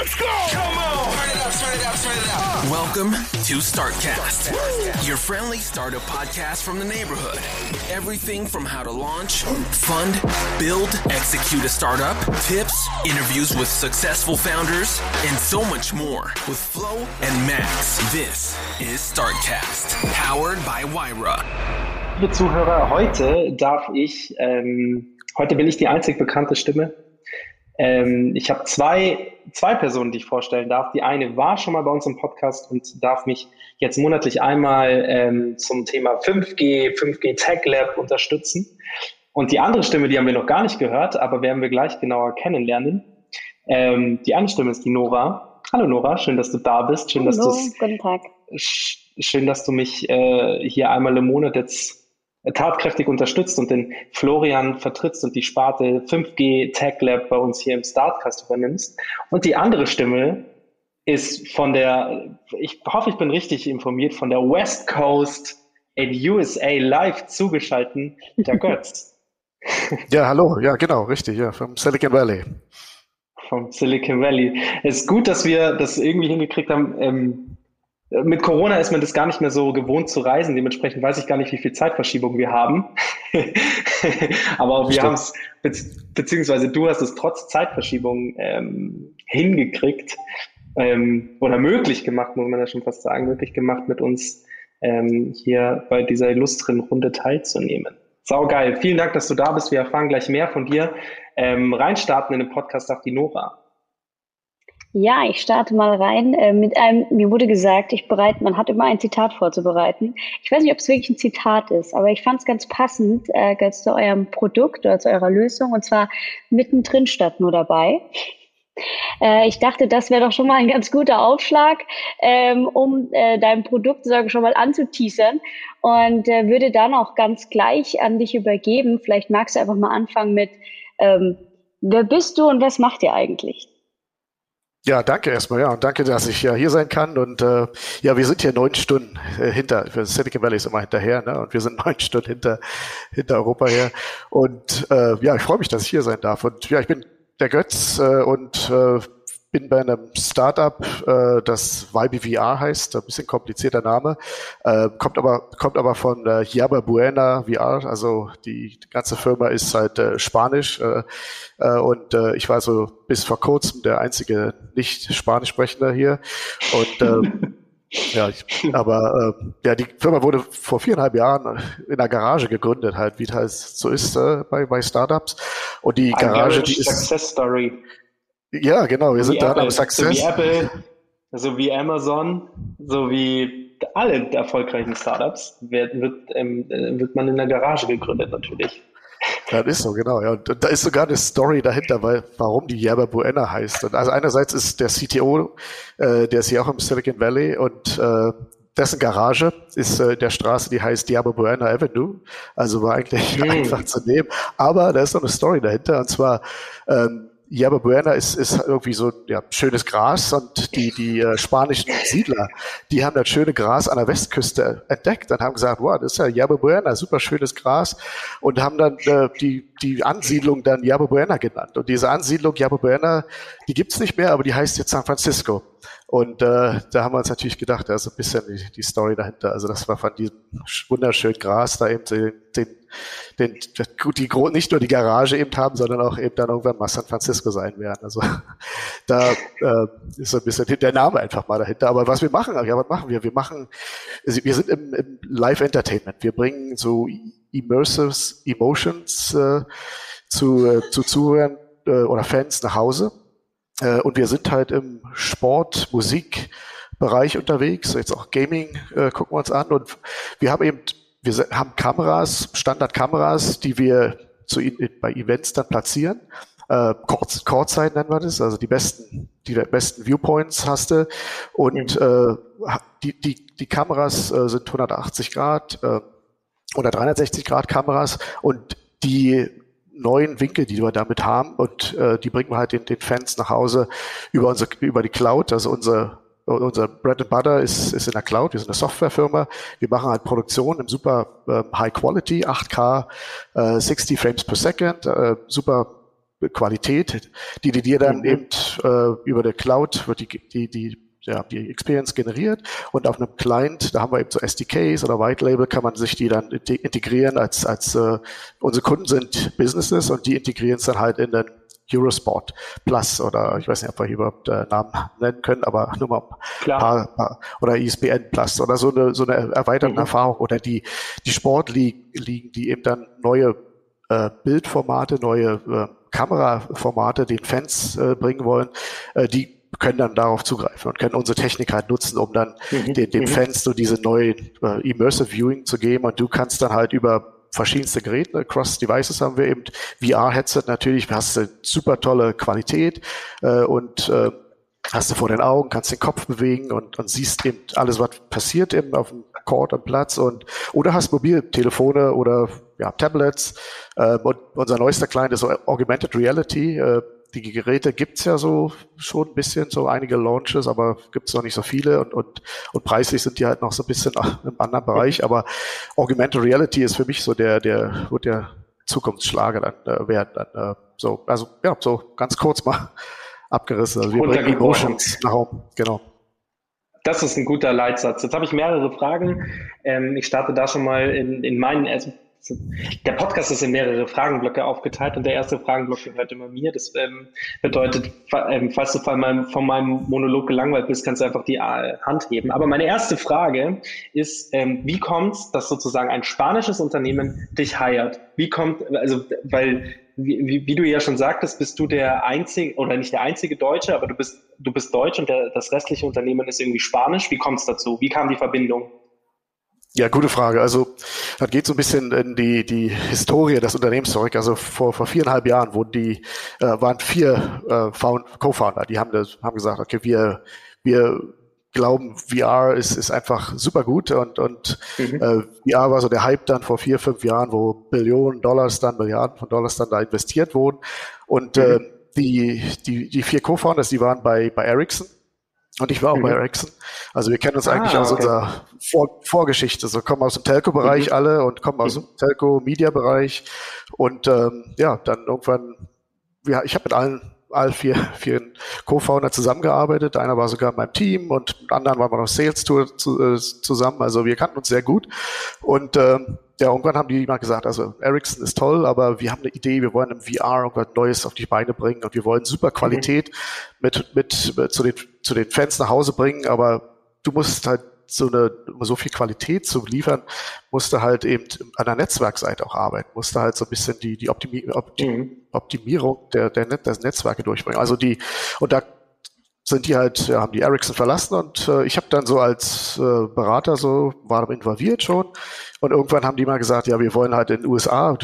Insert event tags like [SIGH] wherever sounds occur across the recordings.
let's go. Come on. Turn it up, turn it up, turn it up. Welcome to Startcast, your friendly startup podcast from the neighborhood. Everything from how to launch, fund, build, execute a startup, tips, interviews with successful founders, and so much more with Flo and Max. This is Startcast, powered by Wyra. Liebe Zuhörer, heute darf ich, ähm, heute bin ich die einzig bekannte Stimme. Ähm, ich habe zwei, zwei Personen, die ich vorstellen darf. Die eine war schon mal bei uns im Podcast und darf mich jetzt monatlich einmal ähm, zum Thema 5G, 5G Tech Lab unterstützen. Und die andere Stimme, die haben wir noch gar nicht gehört, aber werden wir gleich genauer kennenlernen. Ähm, die andere Stimme ist die Nora. Hallo Nora, schön, dass du da bist. Schön, dass Hallo, du's- guten Tag. Sch- Schön, dass du mich äh, hier einmal im Monat jetzt tatkräftig unterstützt und den Florian vertrittst und die Sparte 5G Tech Lab bei uns hier im Startcast übernimmst. Und die andere Stimme ist von der, ich hoffe, ich bin richtig informiert, von der West Coast in USA live zugeschalten, der [LAUGHS] Götz Ja, hallo, ja, genau, richtig, ja, vom Silicon Valley. vom Silicon Valley. Es ist gut, dass wir das irgendwie hingekriegt haben. Ähm, mit Corona ist man das gar nicht mehr so gewohnt zu reisen. Dementsprechend weiß ich gar nicht, wie viel Zeitverschiebung wir haben. [LAUGHS] Aber wir haben es, beziehungsweise du hast es trotz Zeitverschiebung ähm, hingekriegt ähm, oder möglich gemacht, muss man ja schon fast sagen, möglich gemacht, mit uns ähm, hier bei dieser illustren Runde teilzunehmen. Sau geil. Vielen Dank, dass du da bist. Wir erfahren gleich mehr von dir. Ähm, reinstarten in den Podcast darf die Nora. Ja, ich starte mal rein äh, mit einem, mir wurde gesagt, ich bereite, man hat immer ein Zitat vorzubereiten. Ich weiß nicht, ob es wirklich ein Zitat ist, aber ich fand es ganz passend äh, ganz zu eurem Produkt oder zu eurer Lösung und zwar mittendrin statt nur dabei. Äh, ich dachte, das wäre doch schon mal ein ganz guter Aufschlag, ähm, um äh, dein Produkt sozusagen schon mal anzuteasern und äh, würde dann auch ganz gleich an dich übergeben. Vielleicht magst du einfach mal anfangen mit, ähm, wer bist du und was macht ihr eigentlich? Ja, danke erstmal, ja, und danke, dass ich ja hier sein kann. Und äh, ja, wir sind hier neun Stunden äh, hinter, Silicon Valley ist immer hinterher, ne? Und wir sind [LAUGHS] neun Stunden hinter, hinter Europa her. Und äh, ja, ich freue mich, dass ich hier sein darf. Und ja, ich bin der Götz äh, und äh, bin bei einem Startup, äh, das YBVR heißt, ein bisschen komplizierter Name, äh, kommt aber kommt aber von äh, Yaba Buena VR, also die, die ganze Firma ist halt äh, Spanisch äh, äh, und äh, ich war so bis vor kurzem der einzige nicht Spanisch sprechende hier und äh, [LAUGHS] ja, ich, aber äh, ja, die Firma wurde vor viereinhalb Jahren in einer Garage gegründet, halt, wie es halt so ist äh, bei, bei Startups. Und die Garage, die ist Success Story. Ja genau, wir So sind da am Apple, So Success. wie Apple, so wie Amazon, so wie alle erfolgreichen Startups wird, wird, ähm, äh, wird man in der Garage gegründet natürlich. Das ist so, genau. Ja. Und da ist sogar eine Story dahinter, weil, warum die Yerba Buena heißt. Und also einerseits ist der CTO, äh, der ist hier auch im Silicon Valley und äh, dessen Garage ist äh, der Straße, die heißt Yerba Buena Avenue. Also war eigentlich [LAUGHS] Hm. einfach zu nehmen. Aber da ist noch eine Story dahinter. Und zwar, ähm, Yerba Buena ist, ist irgendwie so ja, schönes Gras und die, die äh, spanischen Siedler, die haben das schöne Gras an der Westküste entdeckt und haben gesagt, wow, das ist ja Yerba Buena, super schönes Gras und haben dann äh, die, die Ansiedlung dann Yerba Buena genannt. Und diese Ansiedlung Yerba Buena, die gibt's nicht mehr, aber die heißt jetzt San Francisco. Und äh, da haben wir uns natürlich gedacht, da ist ein bisschen die, die Story dahinter. Also das war von diesem wunderschönen Gras da eben den, den, den die gro- nicht nur die Garage eben haben, sondern auch eben dann irgendwann mal San Francisco sein werden. Also [LAUGHS] da äh, ist so ein bisschen der Name einfach mal dahinter. Aber was wir machen, ja, was machen wir? Wir machen, also wir sind im, im Live Entertainment. Wir bringen so immersive Emotions äh, zu, äh, zu Zuhörern äh, oder Fans nach Hause. Äh, und wir sind halt im Sport, Musik, Bereich unterwegs, jetzt auch Gaming äh, gucken wir uns an. Und wir haben eben, wir haben Kameras, Standardkameras, die wir zu, bei Events dann platzieren. Äh, Courtside nennen wir das, also die besten, die besten Viewpoints hast du. Und mhm. äh, die, die, die Kameras äh, sind 180 Grad äh, oder 360 Grad Kameras. Und die neuen Winkel, die wir damit haben und äh, die bringen wir halt den, den Fans nach Hause über unsere, über die Cloud, also unser unser Bread and Butter ist, ist in der Cloud, wir sind eine Softwarefirma. Wir machen halt Produktion im super äh, High Quality, 8K, äh, 60 Frames per Second, äh, super Qualität, die, die dir dann mhm. eben äh, über der Cloud wird die, die, die ja, die Experience generiert und auf einem Client, da haben wir eben so SDKs oder White Label, kann man sich die dann integrieren als, als äh, unsere Kunden sind Businesses und die integrieren es dann halt in den Eurosport Plus oder ich weiß nicht, ob wir hier überhaupt äh, Namen nennen können, aber nur mal Klar. Paar, paar, oder ISBN Plus oder so eine, so eine erweiterte mhm. Erfahrung oder die, die Sportligen, die eben dann neue äh, Bildformate, neue äh, Kameraformate den Fans äh, bringen wollen, äh, die können dann darauf zugreifen und können unsere Technik halt nutzen, um dann mhm. den, den mhm. Fans so diese neue äh, Immersive Viewing zu geben und du kannst dann halt über verschiedenste Geräte, Cross-Devices haben wir eben, VR-Headset natürlich, hast du super tolle Qualität äh, und äh, hast du vor den Augen, kannst den Kopf bewegen und, und siehst eben alles, was passiert eben auf dem Court am Platz und oder hast Mobiltelefone oder ja, Tablets. Äh, und unser neuester Client ist Augmented Reality. Äh, die Geräte gibt's ja so schon ein bisschen, so einige Launches, aber gibt's noch nicht so viele und, und, und preislich sind die halt noch so ein bisschen im anderen Bereich. Aber Augmented Reality ist für mich so der, der, wird der Zukunftsschlager dann äh, werden. Dann, äh, so, also ja, so ganz kurz mal [LAUGHS] abgerissen. Also wir bringen Emotions nach oben, genau. Das ist ein guter Leitsatz. Jetzt habe ich mehrere Fragen. Ähm, ich starte da schon mal in, in meinen, der Podcast ist in mehrere Fragenblöcke aufgeteilt und der erste Fragenblock gehört immer mir. Das ähm, bedeutet, ähm, falls du von meinem, von meinem, Monolog gelangweilt bist, kannst du einfach die äh, Hand heben. Aber meine erste Frage ist, ähm, wie kommt es, dass sozusagen ein spanisches Unternehmen dich heiert? Wie kommt, also, weil, wie, wie, du ja schon sagtest, bist du der einzige, oder nicht der einzige Deutsche, aber du bist, du bist Deutsch und der, das restliche Unternehmen ist irgendwie Spanisch. Wie kommt es dazu? Wie kam die Verbindung? Ja, gute Frage. Also das geht so ein bisschen in die, die Historie des Unternehmens zurück. Also vor, vor viereinhalb Jahren wurden die, äh, waren vier äh, Co-Founder, die haben, das, haben gesagt, okay, wir, wir glauben, VR ist, ist einfach super gut und, und mhm. äh, VR war so der Hype dann vor vier, fünf Jahren, wo Billionen Dollars dann, Milliarden von Dollars dann da investiert wurden. Und mhm. äh, die, die, die vier Co-Founders, die waren bei, bei Ericsson und ich war auch mhm. bei Ericsson. Also wir kennen uns eigentlich ah, aus okay. unserer Vor Vorgeschichte. So kommen aus dem Telco-Bereich mhm. alle und kommen aus mhm. dem Telco-Media-Bereich. Und ähm, ja, dann irgendwann, ja, ich habe mit allen all vier, [LAUGHS] vier Co-Founder zusammengearbeitet. Einer war sogar in meinem Team und mit anderen waren wir noch Sales Tour zu, äh, zusammen. Also wir kannten uns sehr gut. Und ähm, ja, irgendwann haben die mal gesagt, also Ericsson ist toll, aber wir haben eine Idee, wir wollen im VR irgendwas Neues auf die Beine bringen und wir wollen super Qualität mhm. mit, mit, mit zu, den, zu den Fans nach Hause bringen, aber du musst halt so eine, um so viel Qualität zu liefern, musste halt eben an der Netzwerkseite auch arbeiten, musste halt so ein bisschen die, die Optimi Optim mhm. Optimierung der, der, Net der Netzwerke durchbringen. Also die, und da sind die halt, ja, haben die Ericsson verlassen und äh, ich habe dann so als äh, Berater so, war involviert schon und irgendwann haben die mal gesagt, ja, wir wollen halt in den USA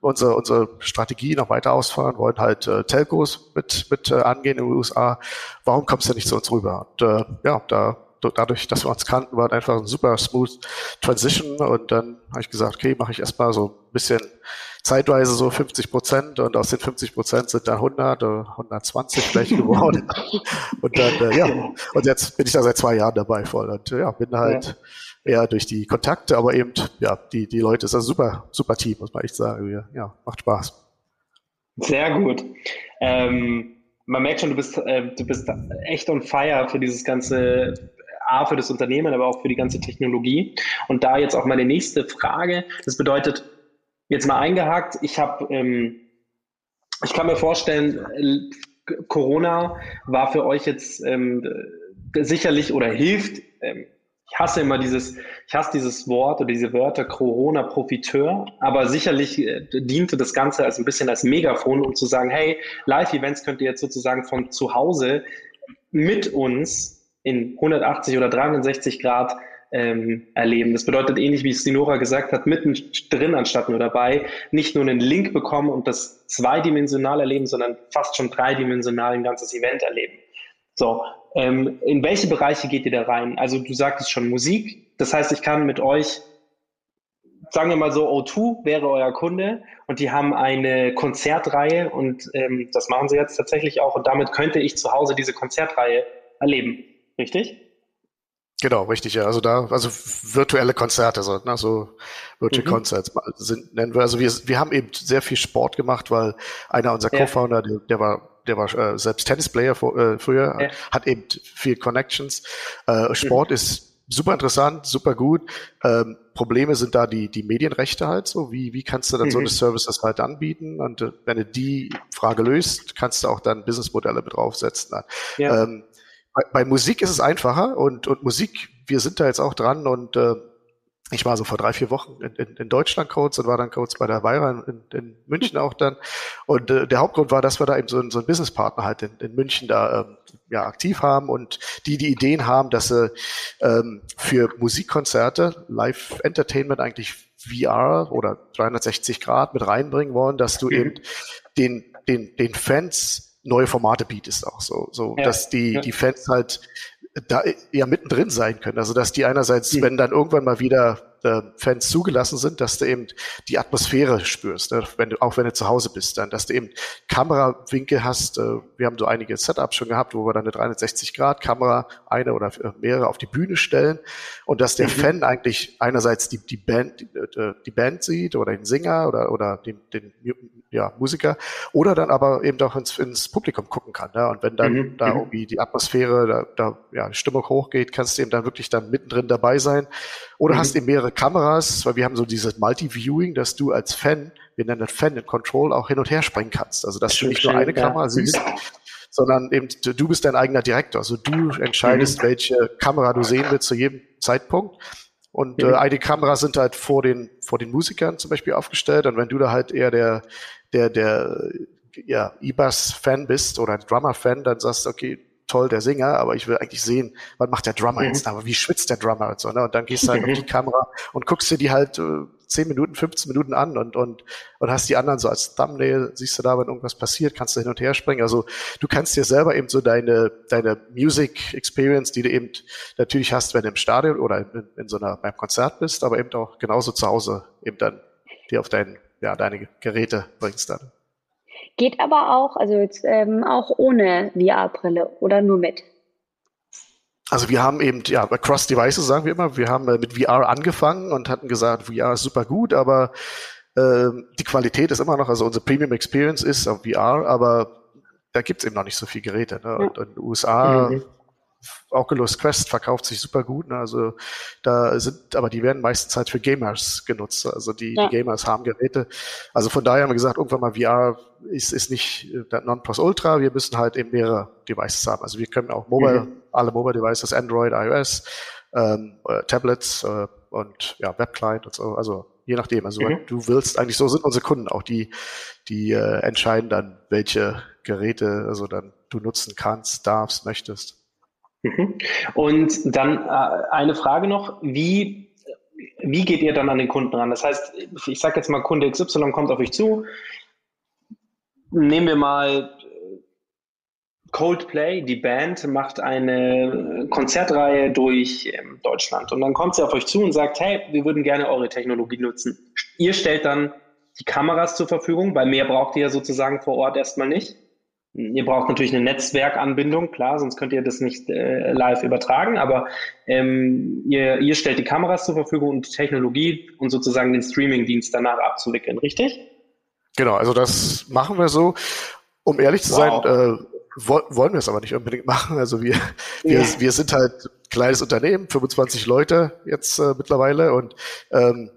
unsere, unsere Strategie noch weiter ausfahren, wollen halt äh, Telcos mit, mit äh, angehen in den USA. Warum kommst du nicht zu uns rüber? Und äh, ja, da dadurch, dass wir uns kannten, war einfach ein super smooth Transition und dann habe ich gesagt, okay, mache ich erstmal so ein bisschen zeitweise so 50 Prozent und aus den 50 Prozent sind da 100 oder 120 vielleicht geworden. [LAUGHS] und dann, äh, ja, und jetzt bin ich da seit zwei Jahren dabei voll und ja, bin halt ja. eher durch die Kontakte, aber eben, ja, die, die Leute, ist ein super, super Team, muss man echt sagen. Ja, macht Spaß. Sehr gut. Ähm, man merkt schon, du bist, äh, du bist echt on fire für dieses ganze A, für das Unternehmen, aber auch für die ganze Technologie. Und da jetzt auch meine nächste Frage. Das bedeutet, jetzt mal eingehakt, ich habe, ähm, ich kann mir vorstellen, äh, Corona war für euch jetzt ähm, sicherlich oder hilft, ähm, ich hasse immer dieses, ich hasse dieses Wort oder diese Wörter Corona-Profiteur, aber sicherlich äh, diente das Ganze als ein bisschen als Megafon, um zu sagen, hey, Live-Events könnt ihr jetzt sozusagen von zu Hause mit uns in 180 oder 360 Grad ähm, erleben. Das bedeutet ähnlich wie es Sinora gesagt hat, mittendrin anstatt nur dabei, nicht nur einen Link bekommen und das zweidimensional erleben, sondern fast schon dreidimensional ein ganzes Event erleben. So, ähm, in welche Bereiche geht ihr da rein? Also du sagtest schon Musik, das heißt, ich kann mit euch, sagen wir mal so, O2 wäre euer Kunde und die haben eine Konzertreihe und ähm, das machen sie jetzt tatsächlich auch und damit könnte ich zu Hause diese Konzertreihe erleben, richtig? Genau, richtig, ja. Also da, also virtuelle Konzerte, so, ne, so Virtual mhm. Concerts sind, nennen wir. Also wir, wir haben eben sehr viel Sport gemacht, weil einer unserer ja. Co-Founder, der, der war der war äh, selbst Tennisplayer vor, äh, früher, ja. hat eben viel Connections. Äh, Sport mhm. ist super interessant, super gut. Ähm, Probleme sind da die, die Medienrechte halt so. Wie, wie kannst du dann mhm. so eine Services halt anbieten? Und äh, wenn du die Frage löst, kannst du auch dann Businessmodelle mit draufsetzen. Ja. Ähm, bei, bei, Musik ist es einfacher und, und Musik, wir sind da jetzt auch dran und äh, ich war so vor drei, vier Wochen in, in, in Deutschland Codes und war dann Codes bei der Weira in, in München auch dann. Und äh, der Hauptgrund war, dass wir da eben so, so einen Businesspartner halt in, in München da ähm, ja, aktiv haben und die die Ideen haben, dass sie ähm, für Musikkonzerte, Live-Entertainment eigentlich VR oder 360 Grad mit reinbringen wollen, dass du mhm. eben den, den, den Fans neue Formate bietest auch so, so ja. dass die, ja. die Fans halt da ja mittendrin sein können. Also dass die einerseits, mhm. wenn dann irgendwann mal wieder äh, Fans zugelassen sind, dass du eben die Atmosphäre spürst, ne? wenn du, auch wenn du zu Hause bist, dann, dass du eben Kamerawinkel hast. Äh, wir haben so einige Setups schon gehabt, wo wir dann eine 360-Grad-Kamera, eine oder mehrere auf die Bühne stellen und dass der mhm. Fan eigentlich einerseits die, die Band, die, äh, die Band sieht oder den Singer oder, oder den, den ja, Musiker oder dann aber eben auch ins, ins Publikum gucken kann. Ne? Und wenn dann mhm. da mhm. irgendwie die Atmosphäre, da, da ja, die Stimmung hochgeht, kannst du eben dann wirklich dann mittendrin dabei sein. Oder mhm. hast eben mehrere Kameras, weil wir haben so dieses Multi-Viewing, dass du als Fan, wir nennen das Fan in Control, auch hin und her springen kannst. Also dass das du nicht nur eine Kamera siehst, sondern eben du bist dein eigener Direktor. Also du entscheidest, mhm. welche Kamera du sehen willst zu jedem Zeitpunkt. Und mhm. äh, einige Kameras sind halt vor den, vor den Musikern zum Beispiel aufgestellt. Und wenn du da halt eher der, der, der ja, E-Bass-Fan bist oder Drummer-Fan, dann sagst du, okay, toll, der Sänger, aber ich will eigentlich sehen, was macht der Drummer mhm. jetzt, aber wie schwitzt der Drummer und so, ne? Und dann gehst du halt mhm. auf die [LAUGHS] Kamera und guckst dir die halt äh, 10 Minuten, 15 Minuten an und, und, und hast die anderen so als Thumbnail, siehst du da, wenn irgendwas passiert, kannst du hin und her springen. Also du kannst dir selber eben so deine, deine Music Experience, die du eben natürlich hast, wenn du im Stadion oder in, in so einer, beim Konzert bist, aber eben auch genauso zu Hause eben dann dir auf dein, ja, deine Geräte bringst dann. Geht aber auch, also jetzt ähm, auch ohne VR-Brille oder nur mit? Also wir haben eben, ja, Cross Devices sagen wir immer, wir haben äh, mit VR angefangen und hatten gesagt, VR ist super gut, aber äh, die Qualität ist immer noch, also unsere Premium Experience ist auf VR, aber da gibt's eben noch nicht so viele Geräte. Ne? Und, und in den USA mhm. Oculus Quest verkauft sich super gut. Ne? Also da sind, aber die werden meistens halt für Gamers genutzt. Also die, ja. die Gamers haben Geräte. Also von daher haben wir gesagt, irgendwann mal VR ist, ist nicht der Non-Plus Ultra. Wir müssen halt eben mehrere Devices haben. Also wir können auch Mobile, mhm. alle Mobile Devices, Android, iOS, ähm, äh, Tablets äh, und ja, Webclient und so. Also je nachdem. Also mhm. du willst, eigentlich so sind unsere Kunden auch, die, die äh, entscheiden dann, welche Geräte also dann du nutzen kannst, darfst, möchtest. Mhm. Und dann äh, eine Frage noch, wie, wie geht ihr dann an den Kunden ran? Das heißt, ich sage jetzt mal, Kunde XY kommt auf euch zu. Nehmen wir mal Coldplay, die Band, macht eine Konzertreihe durch ähm, Deutschland. Und dann kommt sie auf euch zu und sagt, hey, wir würden gerne eure Technologie nutzen. Ihr stellt dann die Kameras zur Verfügung, weil mehr braucht ihr ja sozusagen vor Ort erstmal nicht. Ihr braucht natürlich eine Netzwerkanbindung, klar, sonst könnt ihr das nicht äh, live übertragen, aber ähm, ihr, ihr stellt die Kameras zur Verfügung und die Technologie und sozusagen den Streaming-Dienst danach abzuwickeln, richtig? Genau, also das machen wir so. Um ehrlich zu wow. sein, äh, wollen wir es aber nicht unbedingt machen. Also wir, wir, ja. wir sind halt kleines Unternehmen, 25 Leute jetzt äh, mittlerweile und ähm,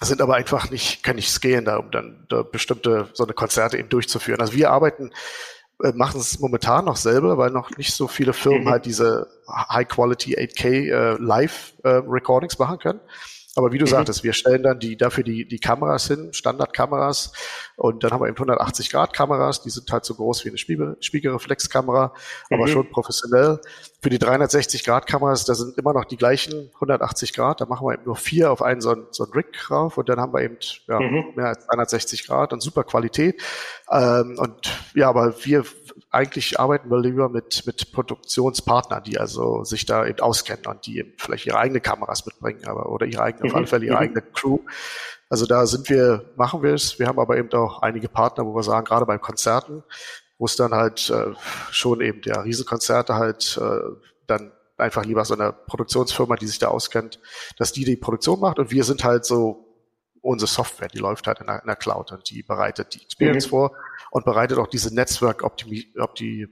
sind aber einfach nicht, können nicht scalen da, um dann da bestimmte so eine Konzerte eben durchzuführen. Also wir arbeiten äh, machen es momentan noch selber, weil noch nicht so viele Firmen mhm. halt diese High-Quality 8K äh, Live-Recordings äh, machen können. Aber wie du mhm. sagtest, wir stellen dann die, dafür die, die Kameras hin, Standardkameras. Und dann haben wir eben 180 Grad Kameras. Die sind halt so groß wie eine Spiegel, Spiegelreflexkamera, mhm. aber schon professionell. Für die 360 Grad Kameras, da sind immer noch die gleichen 180 Grad. Da machen wir eben nur vier auf einen so einen, so einen Rig drauf. Und dann haben wir eben ja, mhm. mehr als 360 Grad und super Qualität. Ähm, und ja, aber wir eigentlich arbeiten wir lieber mit, mit Produktionspartnern, die also sich da eben auskennen und die eben vielleicht ihre eigene Kameras mitbringen, aber oder ihre eigene, auf alle Fälle ihre mhm. eigene Crew. Also da sind wir, machen wir es. Wir haben aber eben auch einige Partner, wo wir sagen, gerade bei Konzerten, wo es dann halt äh, schon eben der Riesenkonzerte halt äh, dann einfach lieber so eine Produktionsfirma, die sich da auskennt, dass die die Produktion macht und wir sind halt so unsere Software, die läuft halt in der, in der Cloud und die bereitet die Experience mhm. vor und bereitet auch diese Netzwerk Optimi Opti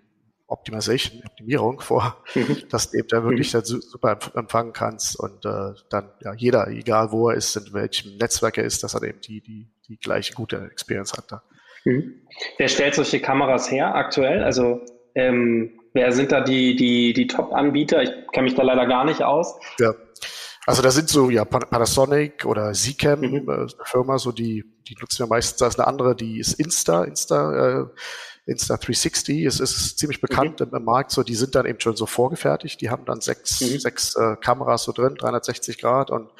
Optimization, Optimierung vor, mhm. [LAUGHS] dass du eben da wirklich mhm. super empfangen kannst und äh, dann ja jeder, egal wo er ist, in welchem Netzwerk er ist, dass er eben die, die, die gleiche gute Experience hat da. Mhm. Wer stellt solche Kameras her aktuell? Also ähm, wer sind da die, die, die Top-Anbieter? Ich kenne mich da leider gar nicht aus. Ja. Also da sind so ja Panasonic oder Zcam mhm. äh, Firma, so die die nutzen wir meistens. Da ist eine andere, die ist Insta, Insta, äh, Insta 360. Es ist ziemlich bekannt mhm. im, im, Markt. So, die sind dann eben schon so vorgefertigt. Die haben dann sechs, mhm. sechs äh, Kameras so drin, 360 Grad und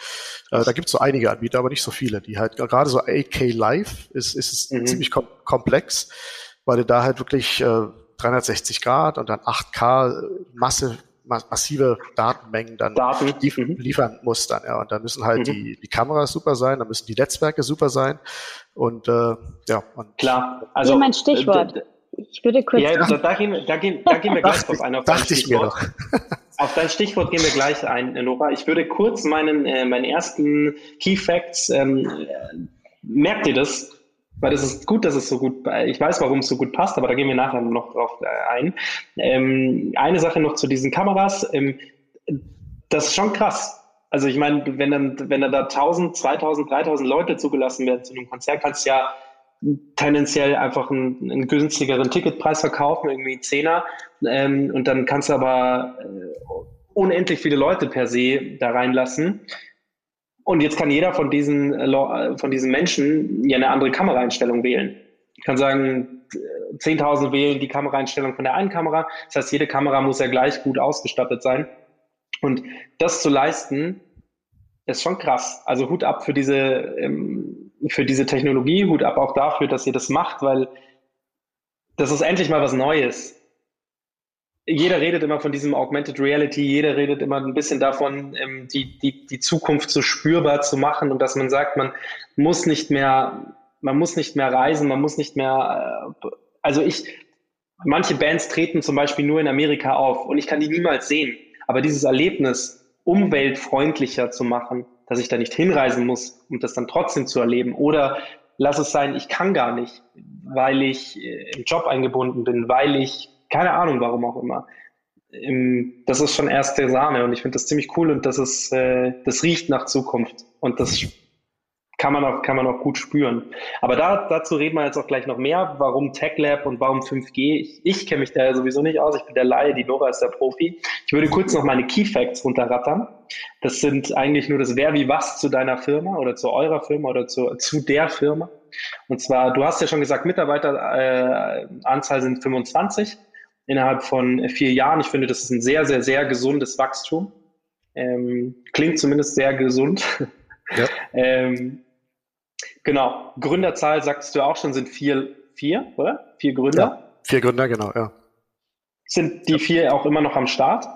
äh, da gibt es so einige Anbieter, aber nicht so viele. Die halt gerade so 8K Live ist ist mhm. ziemlich kom komplex, weil du da halt wirklich äh, 360 Grad und dann 8K Masse massive Datenmengen dann Daten. lief mhm. liefern muss dann, ja. Und da müssen halt mhm. die, die Kameras super sein, da müssen die Netzwerke super sein. Und äh, ja, und klar. Also Hier mein Stichwort. Äh, ich würde kurz. Ja, da, da, gehen, da, gehen, da gehen wir gleich drauf ein. Auf dachte ich mir doch. Auf dein Stichwort gehen wir gleich ein, Nora. Ich würde kurz meinen, äh, meinen ersten Key Facts, ähm, äh, merkt ihr das? weil das ist gut, dass es so gut, ich weiß, warum es so gut passt, aber da gehen wir nachher noch drauf äh, ein. Ähm, eine Sache noch zu diesen Kameras, ähm, das ist schon krass. Also ich meine, wenn dann, wenn dann da 1000, 2000, 3000 Leute zugelassen werden zu einem Konzert, kannst du ja tendenziell einfach einen, einen günstigeren Ticketpreis verkaufen, irgendwie Zehner, ähm, und dann kannst du aber äh, unendlich viele Leute per se da reinlassen. Und jetzt kann jeder von diesen, äh, äh, von diesen Menschen ja eine andere Kameraeinstellung wählen. Ich kann sagen, 10.000 wählen die Kameraeinstellung von der einen Kamera. Das heißt, jede Kamera muss ja gleich gut ausgestattet sein. Und das zu leisten, ist schon krass. Also Hut ab für diese, ähm, für diese Technologie, Hut ab auch dafür, dass ihr das macht, weil das ist endlich mal was Neues jeder redet immer von diesem Augmented Reality, jeder redet immer ein bisschen davon, ähm, die, die, die Zukunft so spürbar zu machen und dass man sagt, man muss nicht mehr, man muss nicht mehr reisen, man muss nicht mehr, äh, also ich, manche Bands treten zum Beispiel nur in Amerika auf und ich kann die niemals sehen. Aber dieses Erlebnis, umweltfreundlicher zu machen, dass ich da nicht hinreisen muss, um das dann trotzdem zu erleben oder lass es sein, ich kann gar nicht, weil ich äh, im Job eingebunden bin, weil ich keine Ahnung, warum auch immer. Das ist schon erste Sahne und ich finde das ziemlich cool und das ist, äh, das riecht nach Zukunft und das kann man auch, kann man auch gut spüren. Aber da, dazu reden wir jetzt auch gleich noch mehr. Warum TechLab und warum 5G? Ich, ich kenne mich da sowieso nicht aus. Ich bin der Laie, die Nora ist der Profi. Ich würde kurz noch meine Key Facts runterrattern. Das sind eigentlich nur das Wer wie was zu deiner Firma oder zu eurer Firma oder zu, zu der Firma. Und zwar, du hast ja schon gesagt, Mitarbeiteranzahl äh, sind 25 innerhalb von vier Jahren. Ich finde, das ist ein sehr, sehr, sehr gesundes Wachstum. Ähm, klingt zumindest sehr gesund. Ja. [LAUGHS] ähm, genau. Gründerzahl, sagst du auch schon, sind vier, vier, oder? Vier Gründer? Ja, vier Gründer, genau, ja. Sind die ja. vier auch immer noch am Start?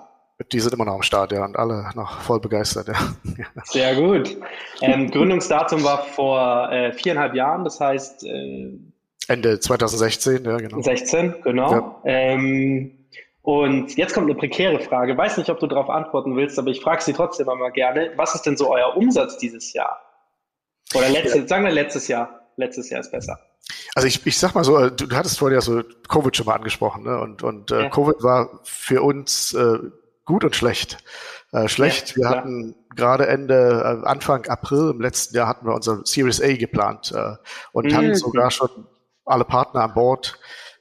Die sind immer noch am Start, ja, und alle noch voll begeistert, ja. Sehr gut. Ähm, Gründungsdatum war vor äh, viereinhalb Jahren, das heißt, äh, Ende 2016, ja, genau. 16, genau. Ja. Ähm, und jetzt kommt eine prekäre Frage. Weiß nicht, ob du darauf antworten willst, aber ich frage sie trotzdem einmal gerne. Was ist denn so euer Umsatz dieses Jahr? Oder letztes, ja. sagen wir letztes Jahr. Letztes Jahr ist besser. Also ich, ich sag mal so, du, du hattest vorhin ja so Covid schon mal angesprochen, ne? Und, und äh, ja. Covid war für uns äh, gut und schlecht. Äh, schlecht, wir hatten gerade Ende, äh, Anfang April im letzten Jahr hatten wir unser Series A geplant äh, und mm. hatten sogar schon alle Partner an Bord.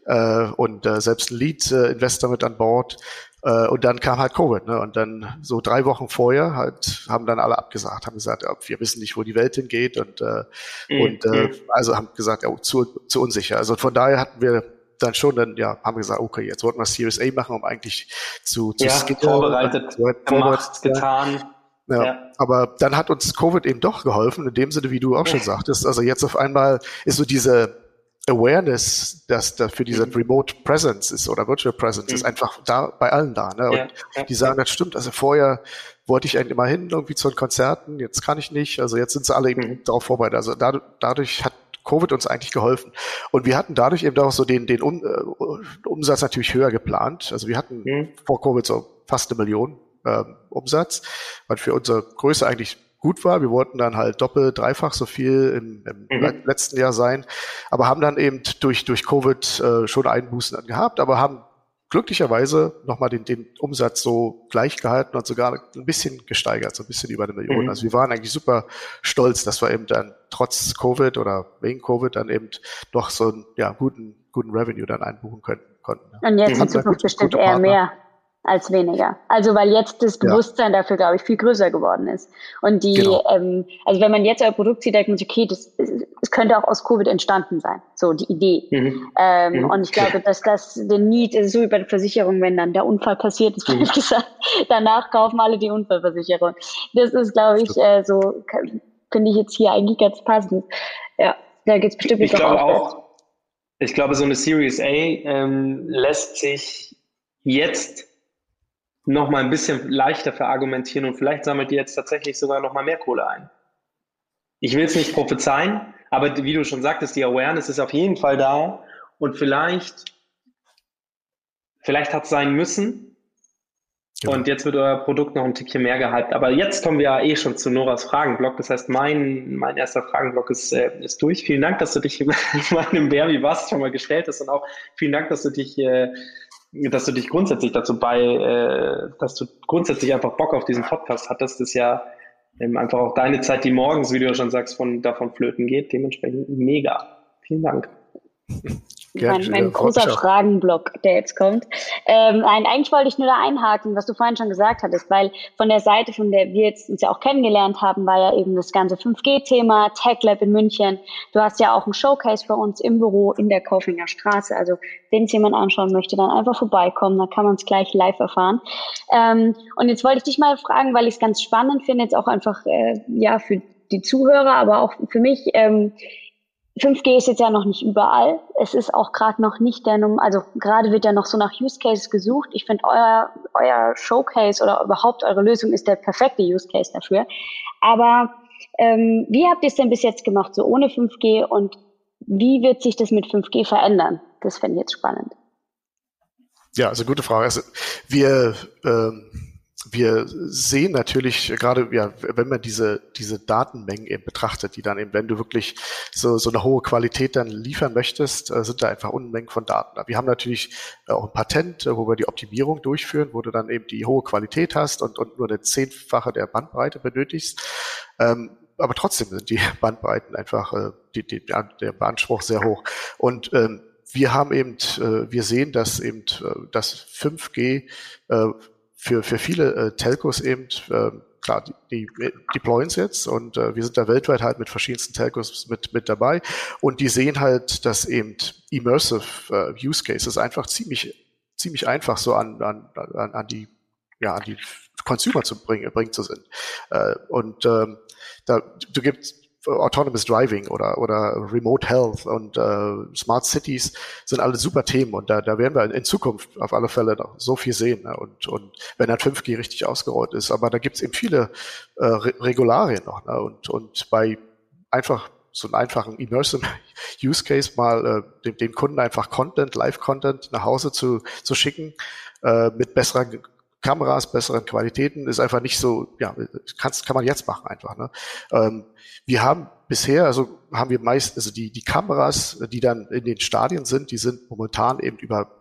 äh, und äh, selbst ein Lead-Investor mit an Bord. Äh, und dann kam halt Covid, ne? Und dann so drei Wochen vorher halt haben dann alle abgesagt, haben gesagt, ja, wir wissen nicht, wo die Welt hingeht und äh, mhm. und äh, also haben gesagt, ja, zu, zu unsicher. Also von daher hatten wir dann schon dann ja haben wir gesagt, okay, jetzt wollten wir Series A machen, um eigentlich zu, zu ja, vorbereitet, gemacht, getan. Ja, ja, aber dann hat uns Covid eben doch geholfen, in dem Sinne, wie du auch schon sagtest. Also jetzt auf einmal ist so diese Awareness, dass da für diese mhm. Remote Presence ist oder Virtual Presence mhm. ist einfach da bei allen da. Ne? Und ja, ja. die sagen, das stimmt. Also vorher wollte ich eigentlich immer hin irgendwie zu den Konzerten, jetzt kann ich nicht. Also jetzt sind sie alle eben mhm. darauf vorbereitet. Also dadurch, dadurch hat Covid uns eigentlich geholfen. Und wir hatten dadurch eben auch so den, den um, äh, Umsatz natürlich höher geplant. Also wir hatten mhm. vor Covid so fast eine Million äh, Umsatz, was für unsere Größe eigentlich gut war. Wir wollten dann halt doppelt, dreifach so viel im, im mhm. letzten Jahr sein, aber haben dann eben durch, durch Covid äh, schon Einbußen dann gehabt, aber haben glücklicherweise nochmal den, den Umsatz so gleich gehalten und sogar ein bisschen gesteigert, so ein bisschen über eine Million. Mhm. Also wir waren eigentlich super stolz, dass wir eben dann trotz Covid oder wegen Covid dann eben doch so einen ja, guten, guten Revenue dann einbuchen können, konnten. Und jetzt in Zukunft bestimmt eher Partner. mehr als weniger. Also weil jetzt das Bewusstsein ja. dafür, glaube ich, viel größer geworden ist. Und die, genau. ähm, also wenn man jetzt euer Produkt sieht, denkt man sich, okay, das, das könnte auch aus Covid entstanden sein, so die Idee. Mhm. Ähm, mhm. Und ich glaube, dass das den Need ist so wie bei der Versicherung, wenn dann der Unfall passiert ist, mhm. [LAUGHS] gesagt, danach kaufen alle die Unfallversicherung. Das ist, glaube ich, äh, so finde ich jetzt hier eigentlich ganz passend. Ja, da geht es bestimmt ich glaube auch. Ich glaube, so eine Series A ähm, lässt sich jetzt noch mal ein bisschen leichter verargumentieren und vielleicht sammelt ihr jetzt tatsächlich sogar noch mal mehr Kohle ein. Ich will es nicht prophezeien, aber wie du schon sagtest, die Awareness ist auf jeden Fall da und vielleicht, vielleicht hat es sein müssen ja. und jetzt wird euer Produkt noch ein Tickchen mehr gehypt. Aber jetzt kommen wir ja eh schon zu Noras Fragenblock. Das heißt, mein, mein erster Fragenblock ist, äh, ist durch. Vielen Dank, dass du dich in [LAUGHS] meinem Bär was schon mal gestellt hast und auch vielen Dank, dass du dich äh, dass du dich grundsätzlich dazu bei, äh, dass du grundsätzlich einfach Bock auf diesen Podcast hattest, ist ja ähm, einfach auch deine Zeit, die morgens, wie du ja schon sagst, von davon flöten geht. Dementsprechend mega. Vielen Dank. [LAUGHS] Mein, mein großer Fragenblock, der jetzt kommt. Ähm, nein, eigentlich wollte ich nur da einhaken, was du vorhin schon gesagt hattest, weil von der Seite, von der wir jetzt uns ja auch kennengelernt haben, war ja eben das ganze 5G-Thema, Tech Lab in München. Du hast ja auch ein Showcase bei uns im Büro in der Kaufinger Straße. Also wenn es jemand anschauen möchte, dann einfach vorbeikommen, dann kann man es gleich live erfahren. Ähm, und jetzt wollte ich dich mal fragen, weil ich es ganz spannend finde, jetzt auch einfach äh, ja für die Zuhörer, aber auch für mich. Ähm, 5G ist jetzt ja noch nicht überall. Es ist auch gerade noch nicht der Nummer, also gerade wird ja noch so nach Use Cases gesucht. Ich finde euer, euer Showcase oder überhaupt eure Lösung ist der perfekte Use Case dafür. Aber ähm, wie habt ihr es denn bis jetzt gemacht, so ohne 5G und wie wird sich das mit 5G verändern? Das fände ich jetzt spannend. Ja, also gute Frage. Also wir ähm wir sehen natürlich gerade, ja, wenn man diese, diese Datenmengen eben betrachtet, die dann eben, wenn du wirklich so, so eine hohe Qualität dann liefern möchtest, äh, sind da einfach Unmengen von Daten. Wir haben natürlich äh, auch ein Patent, äh, wo wir die Optimierung durchführen, wo du dann eben die hohe Qualität hast und, und nur eine zehnfache der Bandbreite benötigst. Ähm, aber trotzdem sind die [LAUGHS] Bandbreiten einfach, äh, die, die, der Beanspruch sehr hoch. Und ähm, wir haben eben, äh, wir sehen, dass eben äh, das 5G äh, für, für viele äh, Telcos eben, äh, klar, die, die deployen es jetzt und äh, wir sind da weltweit halt mit verschiedensten Telcos mit, mit dabei und die sehen halt, dass eben Immersive äh, Use Cases einfach ziemlich, ziemlich einfach so an, an, an, an die, ja, an die Consumer zu bringen, bringen zu sind. Äh, und ähm, da, du gibst Autonomous Driving oder, oder Remote Health und äh, Smart Cities sind alle super Themen und da, da werden wir in Zukunft auf alle Fälle noch so viel sehen. Ne? Und, und wenn dann 5G richtig ausgerollt ist, aber da gibt es eben viele äh, Re Regularien noch. Ne? Und, und bei einfach so einen einfachen Immersive [LAUGHS] Use Case mal äh, dem, dem Kunden einfach Content, Live-Content nach Hause zu, zu schicken, äh, mit besserer Kameras, besseren Qualitäten, ist einfach nicht so, ja, kann's, kann man jetzt machen einfach. Ne? Ähm, wir haben bisher, also haben wir meist, also die, die Kameras, die dann in den Stadien sind, die sind momentan eben über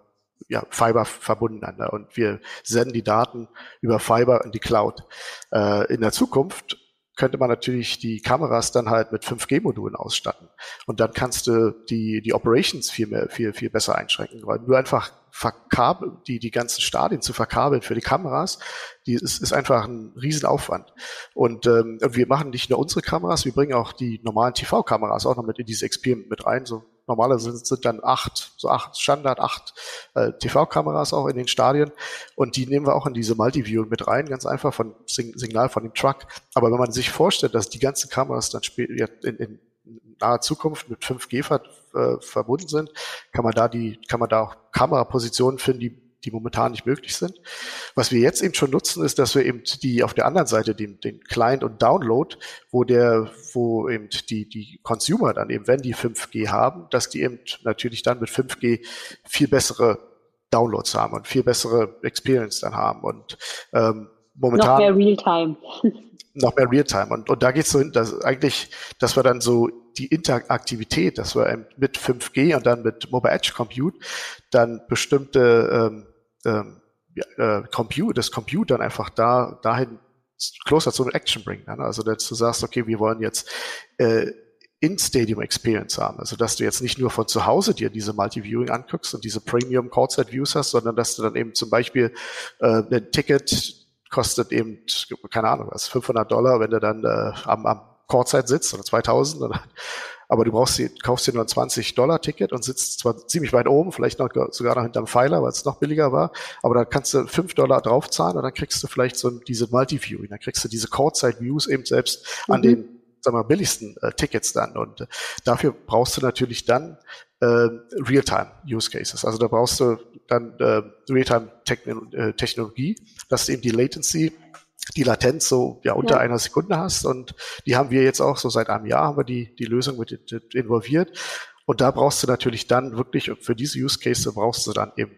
ja, Fiber verbunden. Ne? Und wir senden die Daten über Fiber in die Cloud. Äh, in der Zukunft könnte man natürlich die Kameras dann halt mit 5G-Modulen ausstatten. Und dann kannst du die, die Operations viel mehr, viel, viel besser einschränken, weil nur einfach verkabel, die, die ganzen Stadien zu verkabeln für die Kameras, die ist, ist einfach ein Riesenaufwand. Und, ähm, und wir machen nicht nur unsere Kameras, wir bringen auch die normalen TV-Kameras auch noch mit in diese Experiment mit rein. So normalerweise sind, sind dann acht, so acht Standard, acht äh, TV-Kameras auch in den Stadien. Und die nehmen wir auch in diese Multiviewing mit rein, ganz einfach von Signal von dem Truck. Aber wenn man sich vorstellt, dass die ganzen Kameras dann in, in naher Zukunft mit 5G ver, äh, verbunden sind, kann man da die, kann man da auch Kamerapositionen finden, die die momentan nicht möglich sind. Was wir jetzt eben schon nutzen, ist, dass wir eben die auf der anderen Seite den, den Client und Download, wo der, wo eben die, die Consumer dann eben, wenn die 5G haben, dass die eben natürlich dann mit 5G viel bessere Downloads haben und viel bessere Experience dann haben und ähm, momentan. Noch mehr Realtime. Noch mehr Realtime. Und, und da es so hin, dass eigentlich, dass wir dann so die Interaktivität, dass wir mit 5G und dann mit Mobile Edge Compute dann bestimmte ähm, ähm, äh, Compute, das Compute dann einfach da dahin closer zu Action bringen. Ne? Also dass du sagst, okay, wir wollen jetzt äh, in-Stadium Experience haben. Also dass du jetzt nicht nur von zu Hause dir diese Multi-Viewing anguckst und diese Premium Courtside Views hast, sondern dass du dann eben zum Beispiel äh, ein Ticket kostet eben, keine Ahnung was, 500 Dollar, wenn du dann äh, am, am Courtside sitzt oder 2000. Oder, [LAUGHS] aber du brauchst die, kaufst dir nur ein 20 Dollar Ticket und sitzt zwar ziemlich weit oben, vielleicht noch sogar noch hinterm Pfeiler, weil es noch billiger war, aber da kannst du 5 Dollar draufzahlen und dann kriegst du vielleicht so diese Multi-Viewing, dann kriegst du diese Courtside Views eben selbst mhm. an den sagen wir, billigsten äh, Tickets dann. Und äh, dafür brauchst du natürlich dann äh, Real-Time-Use Cases. Also da brauchst du dann äh, Real-Time-Technologie, dass du eben die Latency die Latenz so ja unter ja. einer Sekunde hast und die haben wir jetzt auch so seit einem Jahr haben wir die die Lösung mit involviert und da brauchst du natürlich dann wirklich für diese Use Case brauchst du dann eben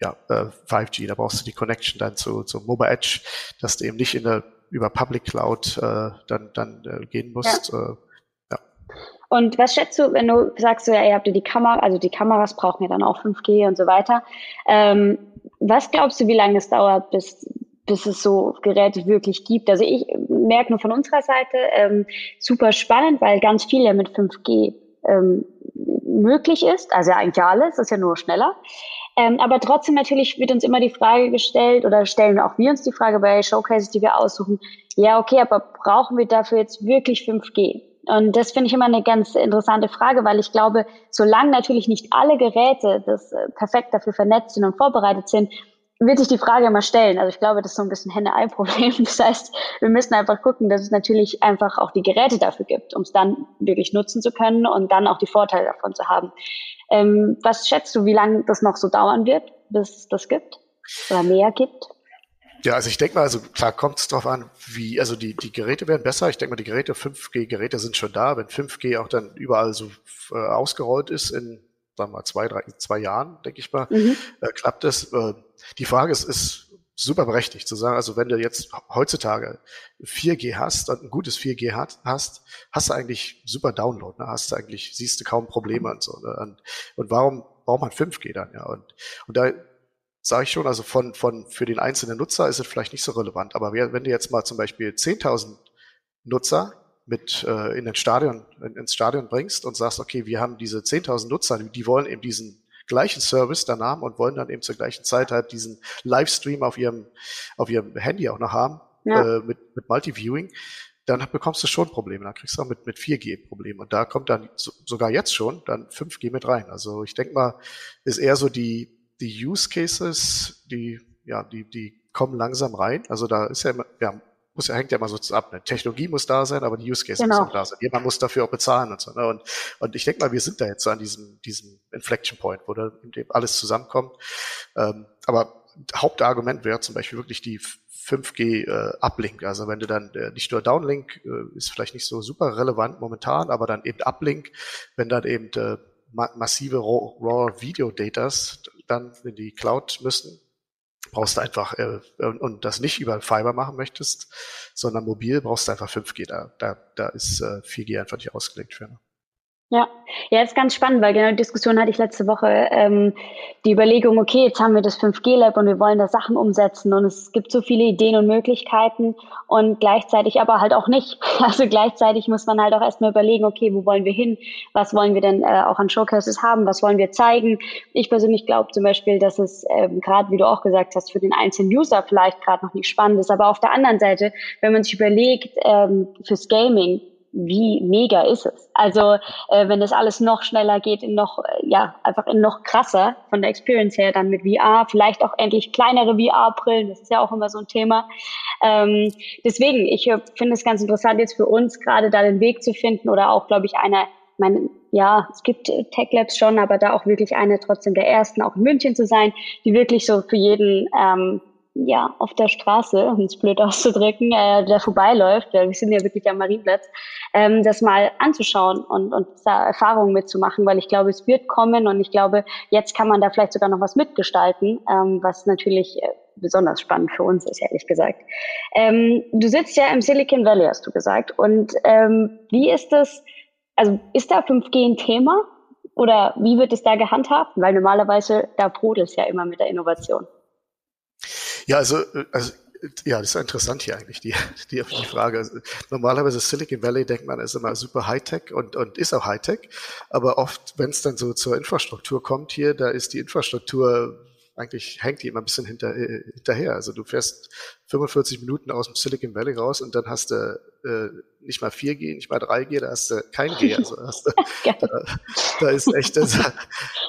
ja, äh, 5G, da brauchst du die Connection dann zu, zu Mobile Edge, dass du eben nicht in der über Public Cloud äh, dann, dann äh, gehen musst. Ja. Äh, ja. Und was schätzt du, wenn du sagst, ja, ihr habt ja die Kamera, also die Kameras brauchen ja dann auch 5G und so weiter. Ähm, was glaubst du, wie lange es dauert, bis, bis es so Geräte wirklich gibt? Also ich merke nur von unserer Seite ähm, super spannend, weil ganz viel ja mit 5G ähm, möglich ist. Also eigentlich alles, ist ja nur schneller. Ähm, aber trotzdem natürlich wird uns immer die Frage gestellt oder stellen auch wir uns die Frage bei Showcases, die wir aussuchen, ja, okay, aber brauchen wir dafür jetzt wirklich 5G? Und das finde ich immer eine ganz interessante Frage, weil ich glaube, solange natürlich nicht alle Geräte das äh, perfekt dafür vernetzt sind und vorbereitet sind, wird sich die Frage immer stellen. Also ich glaube, das ist so ein bisschen Henne-Ei-Problem. [LAUGHS] Das heißt, wir müssen einfach gucken, dass es natürlich einfach auch die Geräte dafür gibt, um es dann wirklich nutzen zu können und dann auch die Vorteile davon zu haben. Ähm, was schätzt du, wie lange das noch so dauern wird, bis es das gibt oder mehr gibt? Ja, also ich denke mal, also klar kommt es darauf an, wie, also die, die Geräte werden besser. Ich denke mal, die Geräte, 5G-Geräte sind schon da. Wenn 5G auch dann überall so äh, ausgerollt ist in, sagen wir mal, zwei, drei, zwei Jahren, denke ich mal, mhm. äh, klappt es. Äh, die Frage ist, ist super berechtigt zu sagen, also wenn du jetzt heutzutage 4G hast und ein gutes 4G hat, hast, hast du eigentlich super Download, ne? hast du eigentlich, siehst du kaum Probleme und so. Ne? Und, und warum braucht man 5G dann, ja? Und, und da sage ich schon, also von, von, für den einzelnen Nutzer ist es vielleicht nicht so relevant, aber wenn du jetzt mal zum Beispiel 10.000 Nutzer mit äh, in den Stadion, in, ins Stadion bringst und sagst, okay, wir haben diese 10.000 Nutzer, die wollen eben diesen gleichen Service dann haben und wollen dann eben zur gleichen Zeit halt diesen Livestream auf ihrem, auf ihrem Handy auch noch haben, ja. äh, mit, mit Multiviewing, dann bekommst du schon Probleme. Dann kriegst du auch mit, mit 4G Probleme. Und da kommt dann so, sogar jetzt schon dann 5G mit rein. Also ich denke mal, ist eher so die, die Use Cases, die, ja, die, die kommen langsam rein. Also da ist ja immer, ja, muss hängt ja immer so ab. Ne? Technologie muss da sein, aber die Use Cases genau. müssen da sein. Jemand muss dafür auch bezahlen und so. Ne? Und, und ich denke mal, wir sind da jetzt so an diesem, diesem Inflection Point, wo da eben alles zusammenkommt. Ähm, aber Hauptargument wäre zum Beispiel wirklich die 5G äh, Uplink. Also wenn du dann äh, nicht nur Downlink äh, ist vielleicht nicht so super relevant momentan, aber dann eben Uplink, wenn dann eben äh, ma massive Raw, Raw Video Datas dann in die Cloud müssen, brauchst du einfach, äh, und das nicht über Fiber machen möchtest, sondern mobil brauchst du einfach 5G. Da, da, da ist äh, 4G einfach nicht ausgelegt für. Ne? Ja, ja, ist ganz spannend, weil genau die Diskussion hatte ich letzte Woche. Ähm, die Überlegung, okay, jetzt haben wir das 5G-Lab und wir wollen da Sachen umsetzen und es gibt so viele Ideen und Möglichkeiten und gleichzeitig aber halt auch nicht. [LAUGHS] Also gleichzeitig muss man halt auch erstmal überlegen, okay, wo wollen wir hin? Was wollen wir denn äh, auch an Showcases haben? Was wollen wir zeigen? Ich persönlich glaube zum Beispiel, dass es ähm, gerade, wie du auch gesagt hast, für den einzelnen User vielleicht gerade noch nicht spannend ist. Aber auf der anderen Seite, wenn man sich überlegt, ähm, fürs Gaming, wie mega ist es? Also äh, wenn das alles noch schneller geht, in noch äh, ja einfach in noch krasser von der Experience her, dann mit VR, vielleicht auch endlich kleinere VR-Brillen, das ist ja auch immer so ein Thema. Ähm, deswegen, ich äh, finde es ganz interessant jetzt für uns gerade da den Weg zu finden oder auch, glaube ich, einer, mein, ja, es gibt äh, Tech Labs schon, aber da auch wirklich eine trotzdem der ersten, auch in München zu sein, die wirklich so für jeden ähm, ja, auf der Straße, um es blöd [LAUGHS] auszudrücken, äh, der vorbeiläuft, weil wir sind ja wirklich am Marienplatz, ähm, das mal anzuschauen und, und da Erfahrungen mitzumachen, weil ich glaube, es wird kommen und ich glaube, jetzt kann man da vielleicht sogar noch was mitgestalten, ähm, was natürlich äh, besonders spannend für uns ist, ehrlich gesagt. Ähm, du sitzt ja im Silicon Valley, hast du gesagt. Und ähm, wie ist das, also ist da 5G ein Thema? Oder wie wird es da gehandhabt? Weil normalerweise, da brodelt es ja immer mit der Innovation. Ja, also, also ja, das ist interessant hier eigentlich, die, [LAUGHS] die, die Frage. Also, normalerweise Silicon Valley denkt man, ist immer super Hightech und, und ist auch Hightech. Aber oft, wenn es dann so zur Infrastruktur kommt hier, da ist die Infrastruktur eigentlich hängt die immer ein bisschen hinter, äh, hinterher. Also du fährst 45 Minuten aus dem Silicon Valley raus und dann hast du äh, nicht mal 4G, nicht mal 3G, da hast du kein G. Also hast du, [LAUGHS] da, da ist echt, das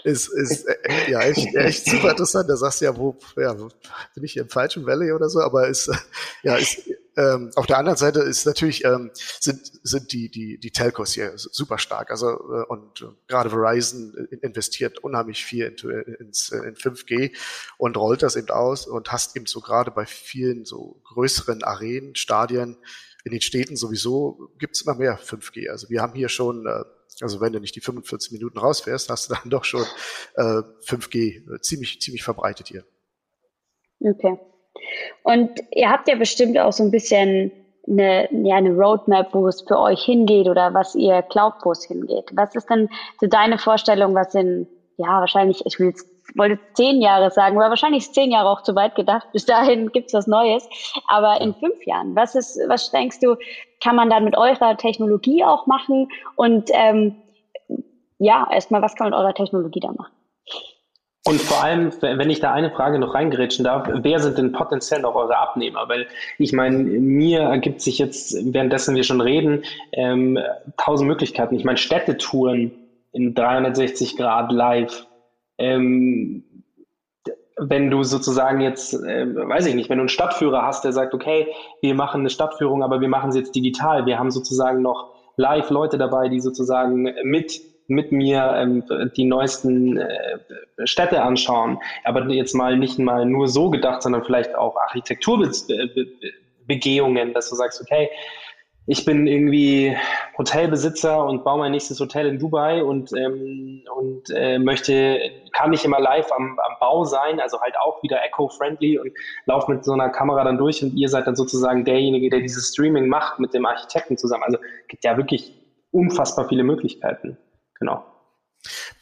ist, ist äh, ja echt, echt super interessant. Da sagst du ja, wo, ja, bin ich im falschen Valley oder so, aber ist, ja, ist, ähm, auf der anderen Seite ist natürlich, ähm, sind, sind die, die, die Telcos hier super stark. Also, äh, und äh, gerade Verizon investiert unheimlich viel into, ins, in 5G und rollt das eben aus und hast eben so gerade bei vielen so größeren Arenen, Stadien, in den Städten sowieso gibt's immer mehr 5G. Also wir haben hier schon, äh, also wenn du nicht die 45 Minuten rausfährst, hast du dann [LAUGHS] doch schon äh, 5G äh, ziemlich, ziemlich verbreitet hier. Okay. Und ihr habt ja bestimmt auch so ein bisschen eine, ja, eine Roadmap, wo es für euch hingeht oder was ihr glaubt, wo es hingeht. Was ist denn so deine Vorstellung, was in, ja, wahrscheinlich, ich will jetzt wollte zehn Jahre sagen, aber wahrscheinlich ist zehn Jahre auch zu weit gedacht. Bis dahin gibt's was Neues. Aber in fünf Jahren, was ist, was denkst du, kann man dann mit eurer Technologie auch machen? Und ähm, ja, erstmal, was kann man mit eurer Technologie da machen? Und vor allem, wenn ich da eine Frage noch reingerätschen darf, wer sind denn potenziell noch eure Abnehmer? Weil ich meine, mir ergibt sich jetzt, währenddessen wir schon reden, ähm, tausend Möglichkeiten. Ich meine, Städtetouren in 360 Grad live, ähm, wenn du sozusagen jetzt, äh, weiß ich nicht, wenn du einen Stadtführer hast, der sagt, okay, wir machen eine Stadtführung, aber wir machen sie jetzt digital. Wir haben sozusagen noch live Leute dabei, die sozusagen mit mit mir ähm, die neuesten äh, Städte anschauen. Aber jetzt mal nicht mal nur so gedacht, sondern vielleicht auch Architekturbegehungen, dass du sagst, okay, ich bin irgendwie Hotelbesitzer und baue mein nächstes Hotel in Dubai und, ähm, und äh, möchte, kann nicht immer live am, am Bau sein, also halt auch wieder eco-friendly und laufe mit so einer Kamera dann durch und ihr seid dann sozusagen derjenige, der dieses Streaming macht mit dem Architekten zusammen. Also gibt ja wirklich unfassbar viele Möglichkeiten. Genau.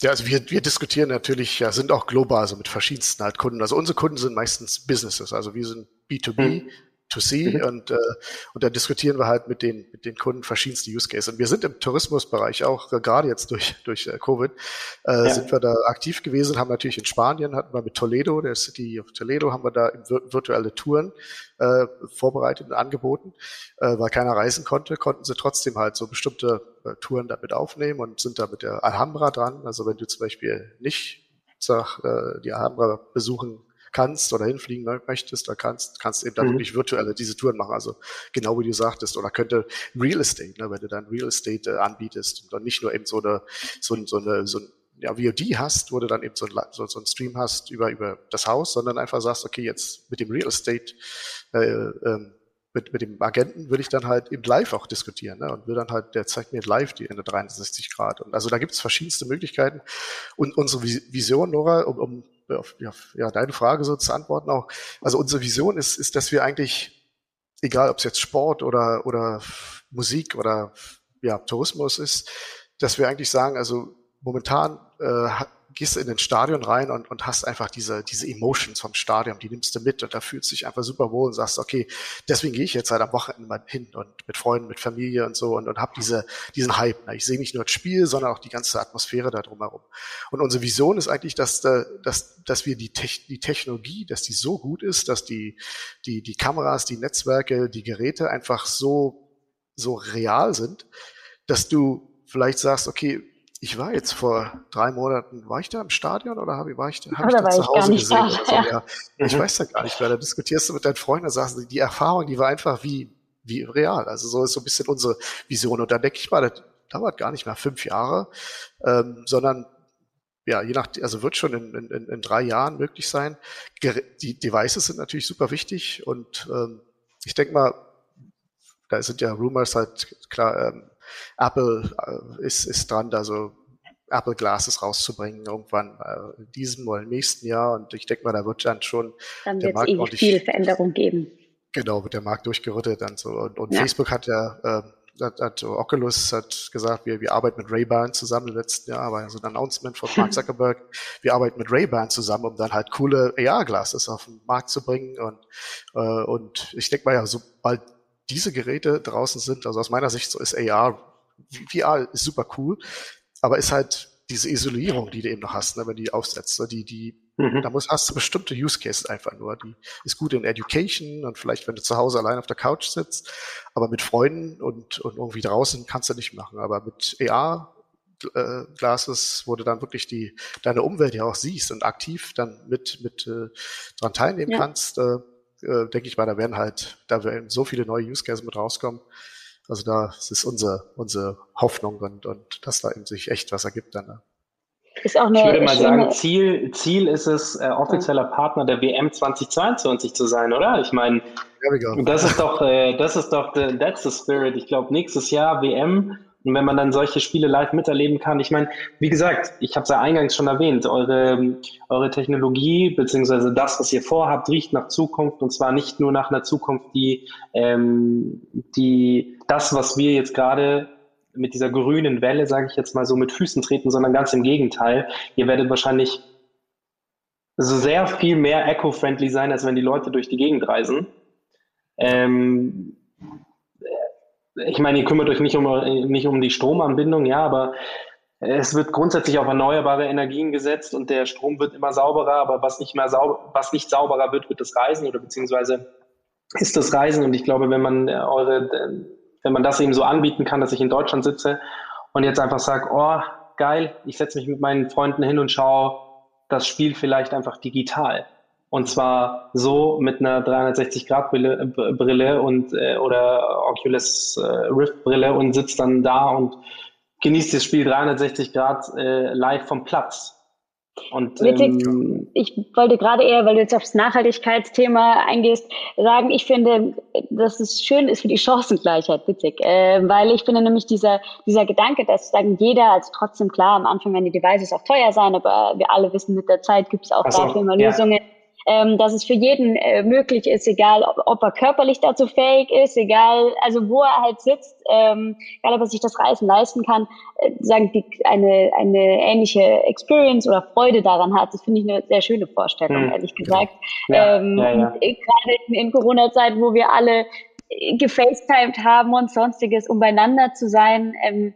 Ja, also wir, wir diskutieren natürlich, ja, sind auch global, also mit verschiedensten halt Kunden. Also unsere Kunden sind meistens Businesses, also wir sind B2B, mhm to see mhm. und, äh, und dann diskutieren wir halt mit den, mit den Kunden verschiedenste Use Cases. Und wir sind im Tourismusbereich auch, äh, gerade jetzt durch, [LAUGHS] durch äh, Covid, äh, ja. sind wir da aktiv gewesen, haben natürlich in Spanien, hatten wir mit Toledo, der City of Toledo, haben wir da virtuelle Touren äh, vorbereitet und angeboten, äh, weil keiner reisen konnte, konnten sie trotzdem halt so bestimmte äh, Touren damit aufnehmen und sind da mit der Alhambra dran. Also wenn du zum Beispiel nicht sag, äh, die Alhambra besuchen kannst oder hinfliegen möchtest, da kannst, kannst eben dann mhm. wirklich virtuelle diese Touren machen. Also genau wie du sagtest, oder könnte Real Estate, ne, wenn du dann Real Estate äh, anbietest und dann nicht nur eben so eine, so, so eine, so ein ja, VOD hast, wo du dann eben so, ein, so, so ein Stream hast über, über das Haus, sondern einfach sagst, okay, jetzt mit dem Real Estate, äh, ähm, mit, mit dem Agenten würde ich dann halt eben live auch diskutieren ne? und will dann halt, der zeigt mir live die Ende 63 Grad. Und also da gibt es verschiedenste Möglichkeiten. Und unsere Vision, Nora, um, um auf ja, deine Frage so zu antworten auch. Also unsere Vision ist, ist, dass wir eigentlich, egal ob es jetzt Sport oder, oder Musik oder ja, Tourismus ist, dass wir eigentlich sagen, also momentan äh, gehst in den Stadion rein und, und hast einfach diese, diese Emotions vom Stadion, die nimmst du mit und da fühlst du dich einfach super wohl und sagst, okay, deswegen gehe ich jetzt halt am Wochenende mal hin und mit Freunden, mit Familie und so und, und habe diese, diesen Hype. Ne? Ich sehe nicht nur das Spiel, sondern auch die ganze Atmosphäre da drumherum. Und unsere Vision ist eigentlich, dass, dass, dass wir die, Te die Technologie, dass die so gut ist, dass die, die, die Kameras, die Netzwerke, die Geräte einfach so, so real sind, dass du vielleicht sagst, okay, ich war jetzt vor drei Monaten, war ich da im Stadion oder habe, war ich, hab ich da zu Hause gesehen? Da, ja. [LAUGHS] Ja. Ich weiß ja gar nicht, weil da diskutierst du mit deinen Freunden, da sagst du, die Erfahrung, die war einfach wie, wie real. Also so ist so ein bisschen unsere Vision. Und da denke ich mal, das dauert gar nicht mehr fünf Jahre, ähm, sondern ja, je nach, also wird schon in, in, in drei Jahren möglich sein. Die Devices sind natürlich super wichtig und ähm, ich denke mal, da sind ja Rumors halt klar, ähm, Apple äh, ist, ist dran, da so Apple Glasses rauszubringen, irgendwann äh, in diesem oder im nächsten Jahr. Und ich denke mal, da wird dann schon dann der Markt ewig viel Veränderung geben. Genau, wird der Markt durchgerüttet dann so. Und, und ja. Facebook hat ja, äh, hat, hat Oculus hat gesagt, wir, wir arbeiten mit Ray-Ban zusammen im letzten Jahr, war so ein Announcement von Mark [LAUGHS] Zuckerberg. wir arbeiten mit Ray-Ban zusammen, um dann halt coole AR-Glasses auf den Markt zu bringen. Und, äh, und ich denke mal ja, sobald diese Geräte draußen sind, also aus meiner Sicht so ist AR, VR ist super cool, aber ist halt diese Isolierung, die du eben noch hast, ne, wenn du die aufsetzt, ne, die, die, mhm. da muss, hast du bestimmte Use Cases einfach nur. Die ist gut in Education und vielleicht, wenn du zu Hause allein auf der Couch sitzt, aber mit Freunden und, und irgendwie draußen kannst du nicht machen. Aber mit AR äh, Glasses, wo du dann wirklich die, deine Umwelt ja auch siehst und aktiv dann mit, mit äh, dran teilnehmen ja. kannst, äh, äh, denke ich mal, da werden halt, da werden so viele neue Use Cases mit rauskommen. Also da ist unsere, unsere Hoffnung und, und dass da eben sich echt was ergibt dann. Ne? Ist auch eine ich würde mal sagen, Ziel, Ziel ist es, äh, offizieller Partner der WM 2022 zu sein, oder? Ich meine, das ist doch, äh, das ist doch, the, that's the spirit. Ich glaube, nächstes Jahr WM und wenn man dann solche Spiele live miterleben kann, ich meine, wie gesagt, ich habe es ja eingangs schon erwähnt, eure, eure Technologie beziehungsweise das, was ihr vorhabt, riecht nach Zukunft und zwar nicht nur nach einer Zukunft, die, ähm, die das, was wir jetzt gerade mit dieser grünen Welle, sage ich jetzt mal so, mit Füßen treten, sondern ganz im Gegenteil. Ihr werdet wahrscheinlich so sehr viel mehr eco-friendly sein, als wenn die Leute durch die Gegend reisen. Ähm, ich meine, ihr kümmert euch nicht um, nicht um die Stromanbindung, ja, aber es wird grundsätzlich auf erneuerbare Energien gesetzt und der Strom wird immer sauberer, aber was nicht mehr sauber, was nicht sauberer wird, wird das Reisen oder beziehungsweise ist das Reisen. Und ich glaube, wenn man eure, wenn man das eben so anbieten kann, dass ich in Deutschland sitze und jetzt einfach sage, oh, geil, ich setze mich mit meinen Freunden hin und schaue das Spiel vielleicht einfach digital. Und zwar so mit einer 360-Grad-Brille äh, Brille und äh, oder Oculus äh, Rift-Brille und sitzt dann da und genießt das Spiel 360 Grad äh, live vom Platz. Und, ähm, ich wollte gerade eher, weil du jetzt aufs Nachhaltigkeitsthema eingehst, sagen, ich finde, dass es schön ist für die Chancengleichheit, witzig, äh, weil ich finde nämlich dieser, dieser Gedanke, dass sagen jeder, also trotzdem klar, am Anfang werden die Devices auch teuer sein, aber wir alle wissen, mit der Zeit gibt es auch so, dafür immer ja. Lösungen ähm, dass es für jeden äh, möglich ist, egal ob, ob, er körperlich dazu fähig ist, egal, also wo er halt sitzt, ähm, egal ob er sich das Reisen leisten kann, äh, sagen die eine, eine ähnliche Experience oder Freude daran hat. Das finde ich eine sehr schöne Vorstellung, mhm. ehrlich gesagt. Ja. Ähm, ja, ja. Gerade in, in Corona-Zeiten, wo wir alle äh, gefacetimed haben und sonstiges, um beieinander zu sein. Ähm,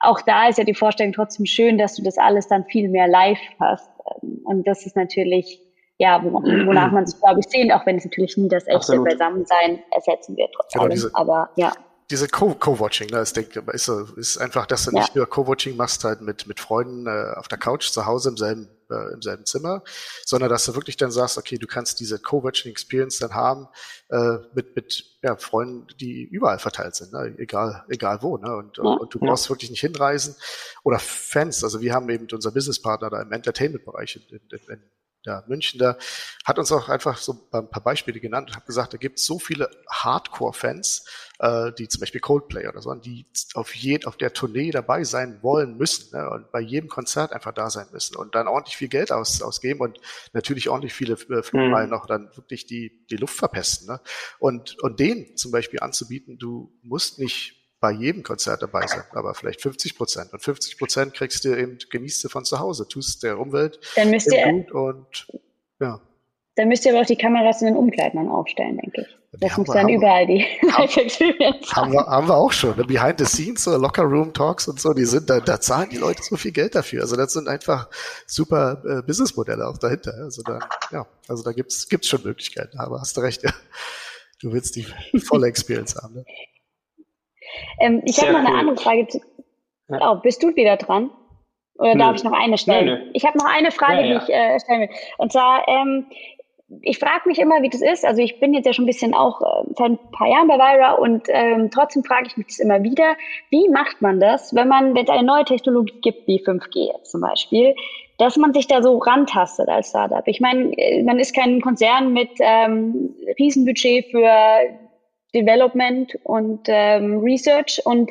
auch da ist ja die Vorstellung trotzdem schön, dass du das alles dann viel mehr live hast. Ähm, und das ist natürlich ja, wonach man sich, glaube ich, sehnt, auch wenn es natürlich nie das echte Absolut. Beisammensein ersetzen wird, trotz genau, allem. Diese, aber ja. Diese Co-Watching, ne, ist, ist, ist einfach, dass du ja. nicht nur Co-Watching machst halt mit, mit Freunden äh, auf der Couch zu Hause im selben, äh, im selben Zimmer, sondern dass du wirklich dann sagst, okay, du kannst diese Co-Watching-Experience dann haben äh, mit, mit ja, Freunden, die überall verteilt sind, ne? egal, egal wo. Ne? Und, ja. und du brauchst wirklich nicht hinreisen. Oder Fans, also wir haben eben unser Businesspartner da im Entertainment-Bereich in, in, in ja, München, da hat uns auch einfach so ein paar Beispiele genannt und hat gesagt, da gibt es so viele Hardcore-Fans, äh, die zum Beispiel Coldplay oder so, die auf, je, auf der Tournee dabei sein wollen müssen ne, und bei jedem Konzert einfach da sein müssen und dann ordentlich viel Geld aus, ausgeben und natürlich ordentlich viele äh, Flugmeilen mhm. noch dann wirklich die, die Luft verpesten. Ne? Und, und denen zum Beispiel anzubieten, du musst nicht bei jedem Konzert dabei sein, aber vielleicht 50 Prozent. Und 50 Prozent kriegst du eben, genießt du von zu Hause, tust der Umwelt Dann müsst ihr, gut und ja. dann müsst ihr aber auch die Kameras in den Umkleiden dann aufstellen, denke ich. Die Das haben muss wir- dann haben überall die [LAUGHS] Live-Experience Haben wir, haben wir auch schon. Ne? Behind the scenes, so Locker Room Talks und so, die sind da, da zahlen die Leute so viel Geld dafür. Also das sind einfach super äh, Businessmodelle auch dahinter. Also da, ja, also da gibt's gibt's schon Möglichkeiten, aber hast du recht, ja. Du willst die volle Experience haben. Ne? Ähm, ich habe noch eine cool. andere Frage. Zu, oh, bist du wieder dran? Oder Nö. darf ich noch eine stellen? Nö, nö. Ich habe noch eine Frage, Ja, ja. die ich äh, stellen will. Und zwar, ähm, ich frage mich immer, wie das ist. Also ich bin jetzt ja schon ein bisschen auch äh, seit ein paar Jahren bei Vira und ähm, trotzdem frage ich mich das immer wieder. Wie macht man das, wenn man, wenn es eine neue Technologie gibt, wie 5G jetzt zum Beispiel, dass man sich da so rantastet als Startup? Ich meine, äh, man ist kein Konzern mit ähm, Riesenbudget für Development und ähm, Research und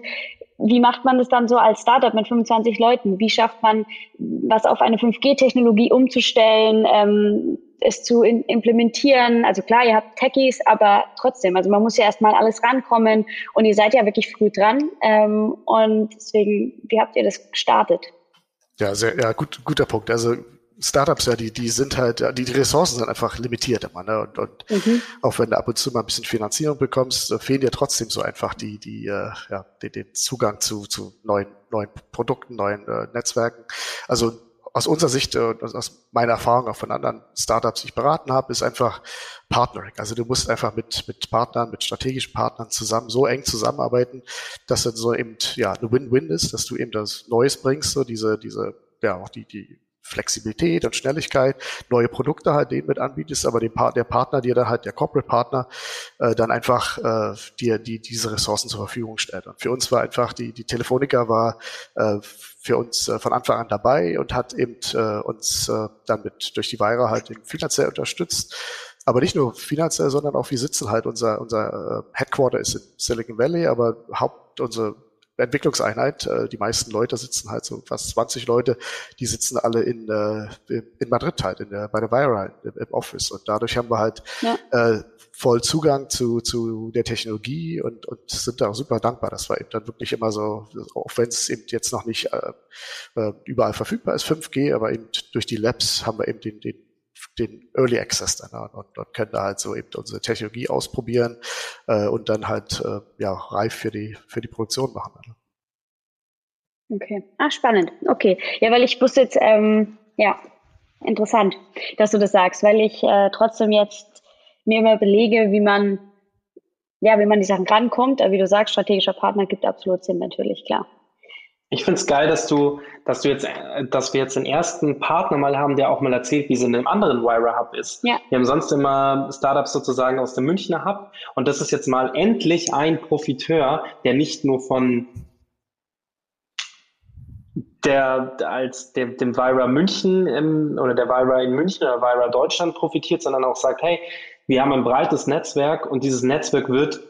wie macht man das dann so als Startup mit 25 Leuten? Wie schafft man, was auf eine 5G-Technologie umzustellen, ähm, es zu implementieren? Also klar, ihr habt Techies, aber trotzdem, also man muss ja erstmal alles rankommen und ihr seid ja wirklich früh dran. Ähm, und deswegen, wie habt ihr das gestartet? Ja, sehr, ja, gut, guter Punkt. Also Startups, ja, die, die sind halt, die, die Ressourcen sind einfach limitiert immer, ne? Und, und Mhm. auch wenn du ab und zu mal ein bisschen Finanzierung bekommst, äh, fehlen dir trotzdem so einfach die, die, äh, ja, den, den Zugang zu, zu neuen, neuen Produkten, neuen äh, Netzwerken. Also aus unserer Sicht äh, und aus- aus meiner Erfahrung auch von anderen Startups, die ich beraten habe, ist einfach Partnering. Also du musst einfach mit, mit Partnern, mit strategischen Partnern zusammen, so eng zusammenarbeiten, dass dann so eben, ja, eine Win-Win ist, dass du eben das Neues bringst, so diese, diese, ja, auch die, die Flexibilität und Schnelligkeit, neue Produkte halt denen mit anbietest, aber den Part, der Partner dir dann halt, der Corporate Partner, äh, dann einfach äh, dir die, diese Ressourcen zur Verfügung stellt. Und für uns war einfach die, die Telefonica war äh, für uns äh, von Anfang an dabei und hat eben äh, uns äh, dann mit durch die Weira halt finanziell unterstützt. Aber nicht nur finanziell, sondern auch wir sitzen halt, unser, unser äh, Headquarter ist in Silicon Valley, aber Haupt, unsere Entwicklungseinheit, äh, die meisten Leute sitzen halt so fast 20 Leute, die sitzen alle in, äh, in Madrid halt, in der, bei der Vira im, im Office. Und dadurch haben wir halt Ja. äh, voll Zugang zu, zu der Technologie und, und sind da auch super dankbar. Das war eben dann wirklich immer so, auch wenn es eben jetzt noch nicht äh, äh, überall verfügbar ist, 5G, aber eben durch die Labs haben wir eben den, den den Early Access dann und, und können da halt so eben unsere Technologie ausprobieren äh, und dann halt äh, ja reif für die für die Produktion machen. Ne? Okay. Ah, spannend. Okay. Ja, weil ich wusste jetzt, ähm, ja, interessant, dass du das sagst, weil ich äh, trotzdem jetzt mir immer belege, wie man, ja, wie man die Sachen rankommt. Aber wie du sagst, strategischer Partner gibt absolut Sinn, natürlich, klar. Ich finde es geil, dass du, dass du jetzt, äh, dass wir jetzt den ersten Partner mal haben, der auch mal erzählt, wie es in einem anderen Wire Hub ist. Ja. Wir haben sonst immer Startups sozusagen aus dem Münchner Hub und das ist jetzt mal endlich ein Profiteur, der nicht nur von der als dem, dem Vira München ähm, oder der Vira in München oder Vira Deutschland profitiert, sondern auch sagt, hey, wir haben ein breites Netzwerk und dieses Netzwerk wird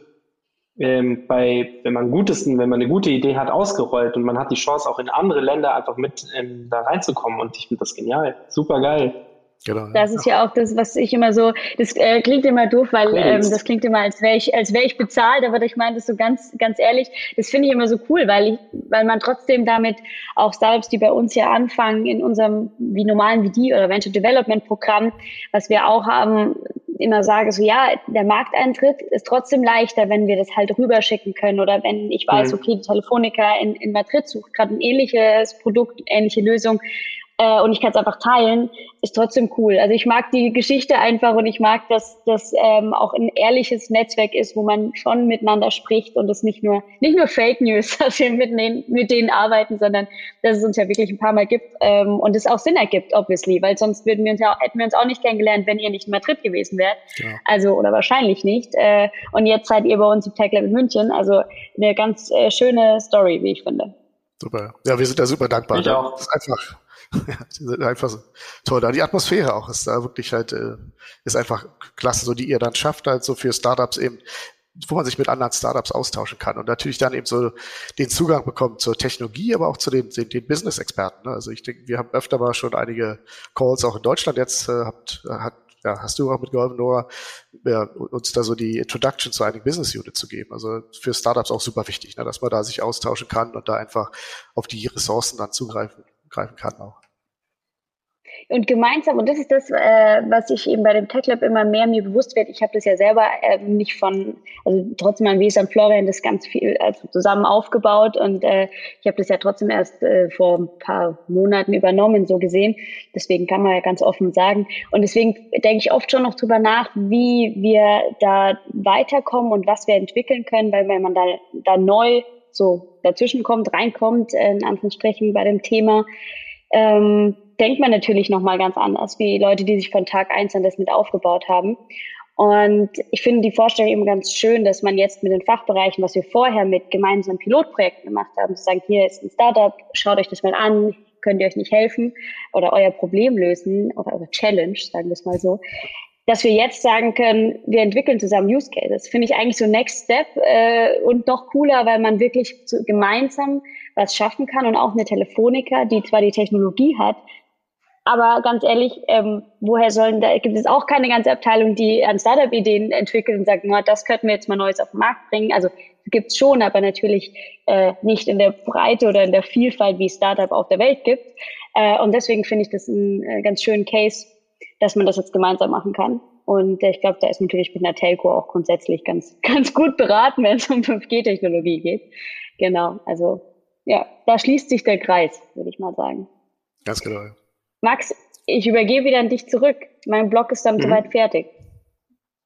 ähm, bei, wenn man gutes, wenn man eine gute Idee hat, ausgerollt und man hat die Chance, auch in andere Länder einfach mit ähm, da reinzukommen. Und ich finde das genial. Super geil. Genau. Das ist ja auch das, was ich immer so, das äh, klingt immer doof, weil ähm, das klingt immer, als wäre ich, als wäre ich bezahlt, aber ich meine das so ganz, ganz ehrlich, das finde ich immer so cool, weil ich, weil man trotzdem damit auch Startups, die bei uns ja anfangen, in unserem wie normalen VD oder Venture Development Programm, was wir auch haben, immer sage, so ja, der Markteintritt ist trotzdem leichter, wenn wir das halt rüberschicken können oder wenn ich weiß, Mhm. okay, die Telefonica in, in Madrid sucht gerade ein ähnliches Produkt, ähnliche Lösung äh, und ich kann es einfach teilen, ist trotzdem cool. Also ich mag die Geschichte einfach und ich mag, dass das ähm, auch ein ehrliches Netzwerk ist, wo man schon miteinander spricht und es nicht nur nicht nur Fake News, [LAUGHS] dass wir mit denen, mit denen arbeiten, sondern dass es uns ja wirklich ein paar Mal gibt ähm, und es auch Sinn ergibt, obviously, weil sonst würden wir uns ja, auch- hätten wir uns auch nicht kennengelernt, wenn ihr nicht in Madrid gewesen wärt. Ja. Also oder wahrscheinlich nicht. Äh, und jetzt seid ihr bei uns im Tech Lab in München. Also eine ganz äh, schöne Story, wie ich finde. Super. Ja, wir sind da super dankbar. Ich Da auch. ist einfach, [LAUGHS] ja, die sind einfach so toll da. Die Atmosphäre auch ist da wirklich halt, äh, ist einfach klasse, so die ihr dann schafft, halt so für Startups eben, wo man sich mit anderen Startups austauschen kann und natürlich dann eben so den Zugang bekommt zur Technologie, aber auch zu den, den, den Business-Experten. Ne? Also ich denke, wir haben öfter mal schon einige Calls auch in Deutschland jetzt, äh, habt, hat ja, hast du auch mitgeholfen, Nora, ja, uns da so die Introduction zu einigen Business Units zu geben. Also für Startups auch super wichtig, ne, dass man da sich austauschen kann und da einfach auf die Ressourcen dann zugreifen kann auch und gemeinsam, und das ist das, äh, was ich eben bei dem Tech Lab immer mehr mir bewusst wird, ich habe das ja selber äh, nicht von, also trotzdem haben wir es an Florian das ganz viel also zusammen aufgebaut und äh, ich habe das ja trotzdem erst äh, vor ein paar Monaten übernommen, so gesehen. Deswegen kann man ja ganz offen sagen. Und deswegen denke ich oft schon noch drüber nach, wie wir da weiterkommen und was wir entwickeln können, weil wenn man da, da neu so dazwischen kommt, reinkommt, äh, in Anführungsstrichen bei dem Thema, ähm, denkt man natürlich nochmal ganz anders, wie Leute, die sich von Tag eins an das mit aufgebaut haben. Und ich finde die Vorstellung eben ganz schön, dass man jetzt mit den Fachbereichen, was wir vorher mit gemeinsamen Pilotprojekten gemacht haben, zu sagen, hier ist ein Startup, schaut euch das mal an, könnt ihr euch nicht helfen oder euer Problem lösen oder eure Challenge, sagen wir es mal so, dass wir jetzt sagen können, wir entwickeln zusammen Use Cases. Finde ich eigentlich so Next Step äh, und noch cooler, weil man wirklich zu, gemeinsam was schaffen kann und auch eine Telefonica, die zwar die Technologie hat, aber ganz ehrlich, ähm, woher sollen da, gibt es auch keine ganze Abteilung, die an Startup-Ideen entwickelt und sagt, na, das könnten wir jetzt mal Neues auf den Markt bringen. Also gibt es schon, aber natürlich äh, nicht in der Breite oder in der Vielfalt, wie Startup auf der Welt gibt. Äh, und deswegen finde ich das einen äh, ganz schönen Case, dass man das jetzt gemeinsam machen kann. Und äh, ich glaube, da ist natürlich mit einer Telco auch grundsätzlich ganz, [LAUGHS] ganz gut beraten, wenn es um 5G-Technologie geht. Genau, also ja, da schließt sich der Kreis, würde ich mal sagen. Ganz genau. Max, ich übergebe wieder an dich zurück. Mein Blog ist dann mhm. soweit fertig.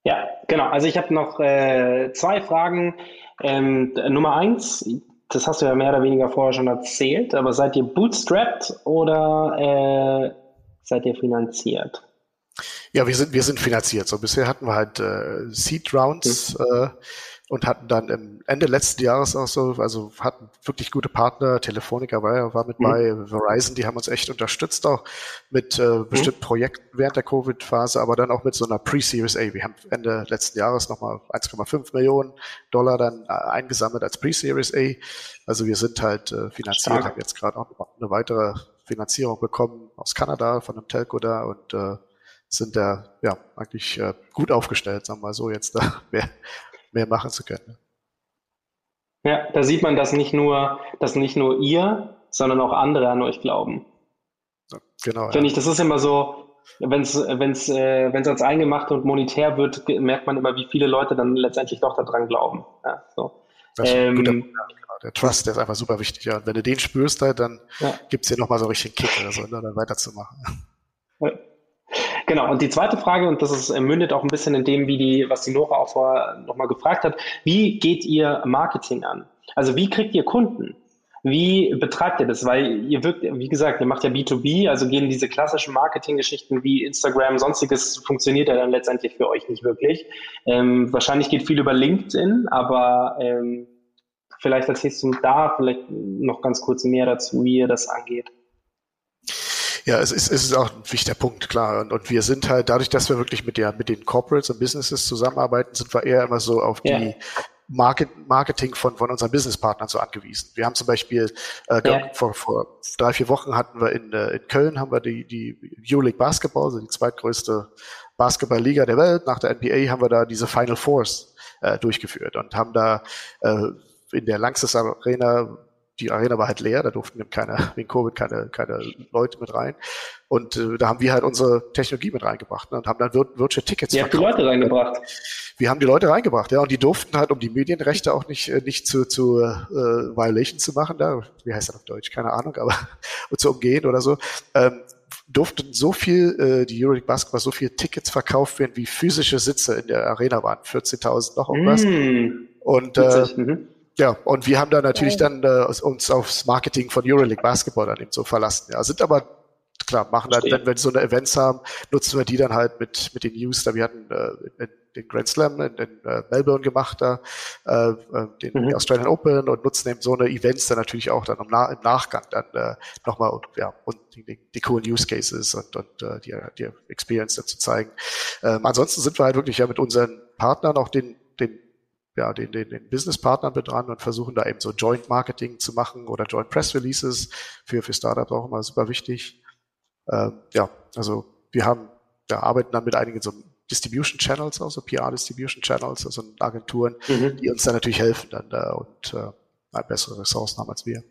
Ja, genau. Also ich habe noch äh, zwei Fragen. Ähm, Nummer eins, das hast du ja mehr oder weniger vorher schon erzählt, aber seid ihr bootstrapped oder äh, seid ihr finanziert? Ja, wir sind, wir sind finanziert. So bisher hatten wir halt äh, Seed Rounds mhm. äh, und hatten dann im Ende letzten Jahres auch so, also hatten wirklich gute Partner, Telefonica war, war mit mhm. bei, Verizon, die haben uns echt unterstützt auch mit äh, mhm. bestimmten Projekten während der Covid-Phase, aber dann auch mit so einer Pre-Series A. Wir haben Ende letzten Jahres nochmal 1,5 Millionen Dollar dann äh, eingesammelt als Pre-Series A. Also wir sind halt äh, finanziert, Stark. haben jetzt gerade auch eine weitere Finanzierung bekommen aus Kanada von einem Telco da und äh, sind da ja eigentlich äh, gut aufgestellt, sagen wir mal so, jetzt da [LAUGHS] mehr, mehr machen zu können. Ja, da sieht man, dass nicht nur, dass nicht nur ihr, sondern auch andere an euch glauben. Genau. Finde ja. ich, das ist immer so, wenn es wenn's, äh, wenn's als eingemacht und monetär wird, merkt man immer, wie viele Leute dann letztendlich doch daran glauben. Ja, so. Ähm, guter, der Trust, der ist einfach super wichtig. Ja. Und wenn du den spürst, dann ja. gibt es dir nochmal so richtig einen Kick oder so, ne, dann weiterzumachen. Ja. Genau, und die zweite Frage, und das ist, äh, mündet auch ein bisschen in dem, wie die, was die Nora auch vorher nochmal gefragt hat, wie geht ihr Marketing an? Also wie kriegt ihr Kunden? Wie betreibt ihr das? Weil ihr wirkt, wie gesagt, ihr macht ja B2B, also gehen diese klassischen Marketinggeschichten wie Instagram, sonstiges funktioniert ja dann letztendlich für euch nicht wirklich. Ähm, wahrscheinlich geht viel über LinkedIn, aber ähm, vielleicht erzählst du da vielleicht noch ganz kurz mehr dazu, wie ihr das angeht. Ja, es ist, es ist auch ein wichtiger Punkt, klar. Und, und wir sind halt, dadurch, dass wir wirklich mit der, mit den Corporates und Businesses zusammenarbeiten, sind wir eher immer so auf die ja. Market, Marketing von, von unseren Businesspartnern so angewiesen. Wir haben zum Beispiel, äh, ja. vor, vor drei, vier Wochen hatten wir in, äh, in Köln haben wir die, die Euroleague Basketball, also die zweitgrößte Basketballliga der Welt. Nach der NBA haben wir da diese Final Fours äh, durchgeführt und haben da äh, in der Langsys Arena die Arena war halt leer, da durften keine, [LAUGHS] wegen Covid keine, keine Leute mit rein. Und äh, da haben wir halt unsere Technologie mit reingebracht ne, und haben dann Vir Virtual Tickets Ihr habt die Leute reingebracht. Wir haben die Leute reingebracht, ja, und die durften halt, um die Medienrechte auch nicht, äh, nicht zu, zu äh, Violation zu machen, da, wie heißt das auf Deutsch, keine Ahnung, aber [LAUGHS] zu umgehen oder so, ähm, durften so viel, äh, die Euroleague Basketball, so viele Tickets verkauft werden, wie physische Sitze in der Arena waren, 14.000 noch irgendwas. Mm. Und äh, mhm. Ja, und wir haben da natürlich dann äh, uns aufs Marketing von Euroleague Basketball dann eben so verlassen. Ja, sind aber klar, machen dann, wenn wir so eine Events haben, nutzen wir die dann halt mit mit den News. Da wir hatten äh, den Grand Slam in, in äh, Melbourne gemacht, da äh, äh den mhm. Australian Open und nutzen eben so eine Events dann natürlich auch dann im, Na im Nachgang dann äh, nochmal und ja und die, die coolen Use Cases und, und äh, die, die Experience dann zu zeigen. Ähm, ansonsten sind wir halt wirklich ja mit unseren Partnern auch den ja, den, den, den Businesspartnern mit dran und versuchen da eben so Joint Marketing zu machen oder Joint Press Releases für, für Startups auch immer super wichtig. Ähm, ja, also wir haben ja, arbeiten dann mit einigen so Distribution Channels, also PR Distribution Channels, also Agenturen, mhm. die uns dann natürlich helfen dann da und äh, bessere Ressourcen haben als wir.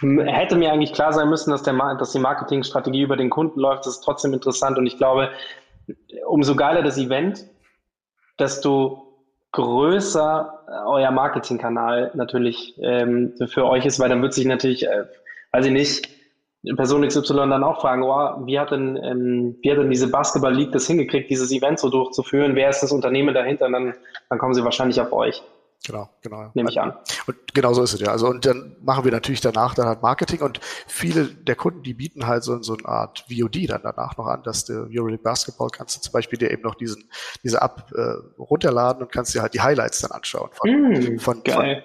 Hätte mir eigentlich klar sein müssen, dass, der, dass die Marketingstrategie über den Kunden läuft. Das ist trotzdem interessant und ich glaube, umso geiler das Event, desto größer äh, euer Marketingkanal natürlich ähm, für euch ist, weil dann wird sich natürlich, äh, weiß ich nicht, Person XY dann auch fragen, oh, wie hat denn, ähm, wie hat denn diese Basketball League das hingekriegt, dieses Event so durchzuführen? Wer ist das Unternehmen dahinter? Und dann, dann kommen sie wahrscheinlich auf euch. Genau, genau. Nehme ich an. Und genau so ist es ja. Also und dann machen wir natürlich danach dann halt Marketing und viele der Kunden, die bieten halt so, so eine Art VOD dann danach noch an, dass du Euroleague Basketball kannst du zum Beispiel dir eben noch diesen diese App äh, runterladen und kannst dir halt die Highlights dann anschauen von mm, von, von, äh,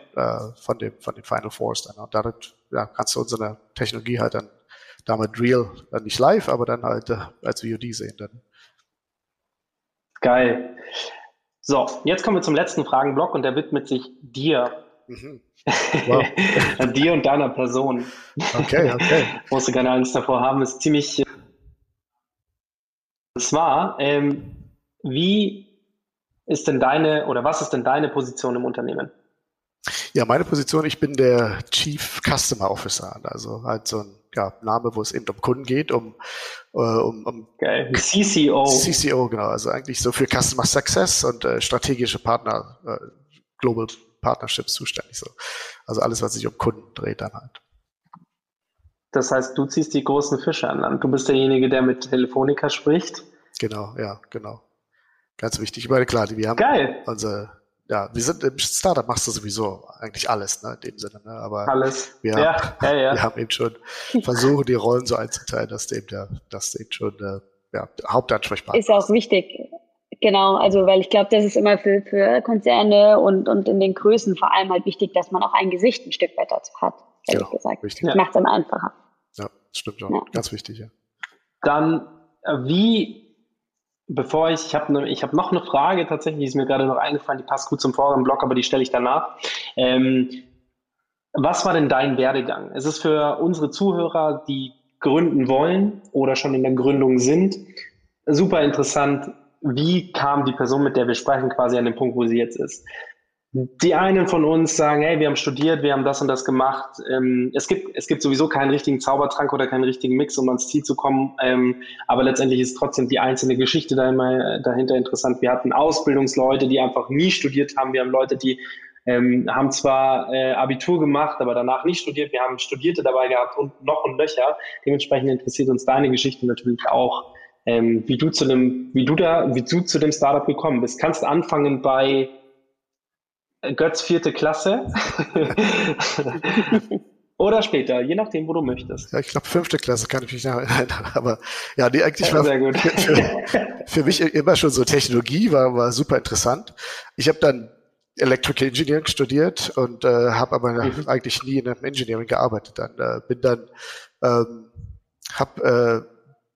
von dem von den Final Fours dann. Und dadurch ja, kannst du unsere Technologie halt dann damit real, dann nicht live, aber dann halt äh, als VOD sehen dann. Geil. So, jetzt kommen wir zum letzten Fragenblock und der widmet sich dir. Mhm. [LAUGHS] Wow. dir und deiner Person. Okay, okay. [LAUGHS] Musst du keine Angst davor haben, ist ziemlich. Und zwar, ähm, wie ist denn deine oder was ist denn deine Position im Unternehmen? Ja, meine Position, ich bin der Chief Customer Officer, also halt so ein ja, Name, wo es eben um Kunden geht, um, äh, um, um Geil. CCO. CCO, genau, also eigentlich so für Customer Success und äh, strategische Partner, äh, Global Partnerships zuständig. So. Also alles, was sich um Kunden dreht dann halt. Das heißt, du ziehst die großen Fische an Land. Du bist derjenige, der mit Telefonica spricht. Genau, ja, genau. Ganz wichtig. Ich meine, klar, wir haben Geil. unsere ja, wir sind im Startup machst du sowieso eigentlich alles, ne, in dem Sinne, ne? Aber alles. Wir, ja, haben, ja, ja. [LAUGHS] wir haben eben schon versucht, die Rollen so einzuteilen, dass du eben der, dass du eben schon äh, ja, Hauptansprechpartner ist auch wichtig. Genau, also weil ich glaube, das ist immer für, für Konzerne und, und in den Größen vor allem halt wichtig, dass man auch ein Gesicht ein Stück weit dazu hat, ehrlich genau, gesagt. Richtig. Das macht es immer einfacher. Ja, stimmt auch. Ja. Ganz wichtig, ja. Dann, äh, wie bevor ich, ich habe ne, ich hab noch eine Frage tatsächlich, die ist mir gerade noch eingefallen, die passt gut zum vorigen Blog, aber die stelle ich danach. Ähm, was war denn dein Werdegang? Es ist für unsere Zuhörer, die gründen wollen oder schon in der Gründung sind, super interessant, wie kam die Person, mit der wir sprechen, quasi an den Punkt, wo sie jetzt ist die einen von uns sagen, hey, wir haben studiert, wir haben das und das gemacht. Ähm, es, gibt, es gibt sowieso keinen richtigen Zaubertrank oder keinen richtigen Mix, um ans Ziel zu kommen. Ähm, aber letztendlich ist trotzdem die einzelne Geschichte da immer, äh, dahinter interessant. Wir hatten Ausbildungsleute, die einfach nie studiert haben. Wir haben Leute, die ähm, haben zwar äh, Abitur gemacht, aber danach nicht studiert. Wir haben Studierte dabei gehabt und noch und Löcher. Dementsprechend interessiert uns deine Geschichte natürlich auch, ähm, wie du zu dem, wie du da, wie du zu dem Startup gekommen bist. Kannst anfangen bei Götz vierte Klasse. [LAUGHS] Oder später, je nachdem, wo du möchtest. Ja, ich glaube, fünfte Klasse kann ich mich [LAUGHS] erinnern. Aber ja, nee, eigentlich war gut. Für, für, mich immer schon so Technologie, war, war super interessant. Ich habe dann Electrical Engineering studiert und äh, habe aber mhm. eigentlich nie in einem Engineering gearbeitet. Dann äh, bin dann ähm, habe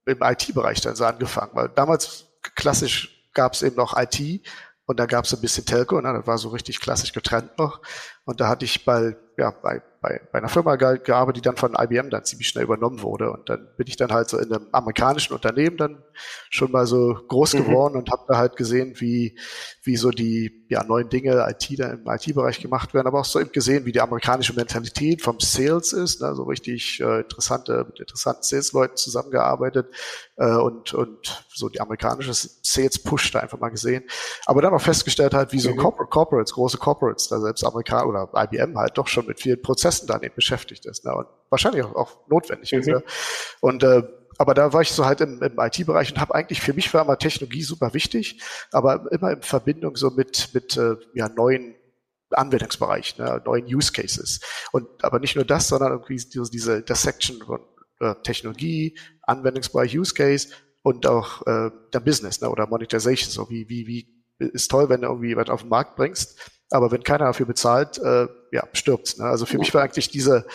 äh, im IT-Bereich dann so angefangen, weil damals klassisch gab es eben noch IT und da gab es ein bisschen Telco, ne, das war so richtig klassisch getrennt noch. Und da hatte ich bei, ja, bei bei, bei einer Firma gearbeitet, die dann von IBM dann ziemlich schnell übernommen wurde. Und dann bin ich dann halt so in einem amerikanischen Unternehmen dann schon mal so groß mhm. geworden und habe da halt gesehen, wie, wie so die ja, neuen Dinge IT da im IT-Bereich gemacht werden, aber auch so eben gesehen, wie die amerikanische Mentalität vom Sales ist, ne, so richtig äh, interessante, mit interessanten Sales-Leuten zusammengearbeitet äh, und, und so die amerikanische Sales-Push da einfach mal gesehen. Aber dann auch festgestellt halt, wie so mhm. Corporates, große Corporates, da selbst Amerikaner oder IBM halt doch schon mit vielen Prozessen dann eben beschäftigt ist. Ne? Und wahrscheinlich auch, auch notwendig mhm. ist. Ne? Und äh, aber da war ich so halt im, im IT-Bereich und habe eigentlich für mich war immer Technologie super wichtig, aber immer in Verbindung so mit mit äh, ja neuen Anwendungsbereichen, ne, neuen Use Cases. Und aber nicht nur das, sondern irgendwie diese, diese Intersection von äh, Technologie, Anwendungsbereich, Use Case und auch äh, der Business ne, oder Monetization. So wie wie wie ist toll, wenn du irgendwie was auf den Markt bringst, aber wenn keiner dafür bezahlt, äh, ja, stirbt. Ne? Also für mich war eigentlich diese,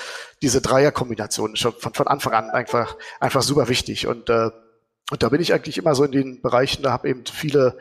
diese Dreierkombination schon von, von Anfang an einfach, einfach super wichtig. Und, äh, und da bin ich eigentlich immer so in den Bereichen, da habe eben viele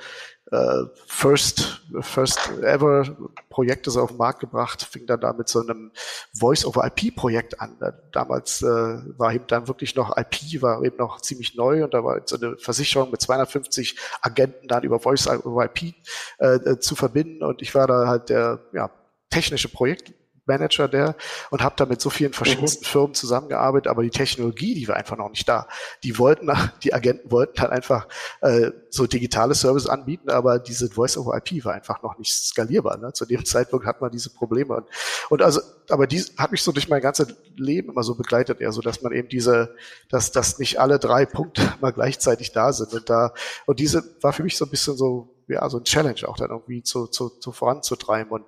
äh, First, First Ever Projekte so auf den Markt gebracht, fing dann da mit so einem Voice-over-IP-Projekt an. Damals äh, war eben dann wirklich noch IP, war eben noch ziemlich neu und da war so eine Versicherung mit 250 Agenten dann über Voice-over-IP äh, äh, zu verbinden und ich war da halt der ja, technische Projekt Manager der und habe da mit so vielen verschiedensten mhm. Firmen zusammengearbeitet, aber die Technologie, die war einfach noch nicht da. Die wollten, [LAUGHS] die Agenten wollten halt einfach äh, so digitale Services anbieten, aber diese Voice-over-IP war einfach noch nicht skalierbar. Ne? Zu dem [LAUGHS] Zeitpunkt hat man diese Probleme und, und also, aber die hat mich so durch mein ganzes Leben immer so begleitet, eher so, dass man eben diese, dass, dass nicht alle drei Punkte [LAUGHS] mal gleichzeitig da sind und da und diese war für mich so ein bisschen so ja, so ein Challenge auch dann irgendwie zu, zu, zu voranzutreiben und,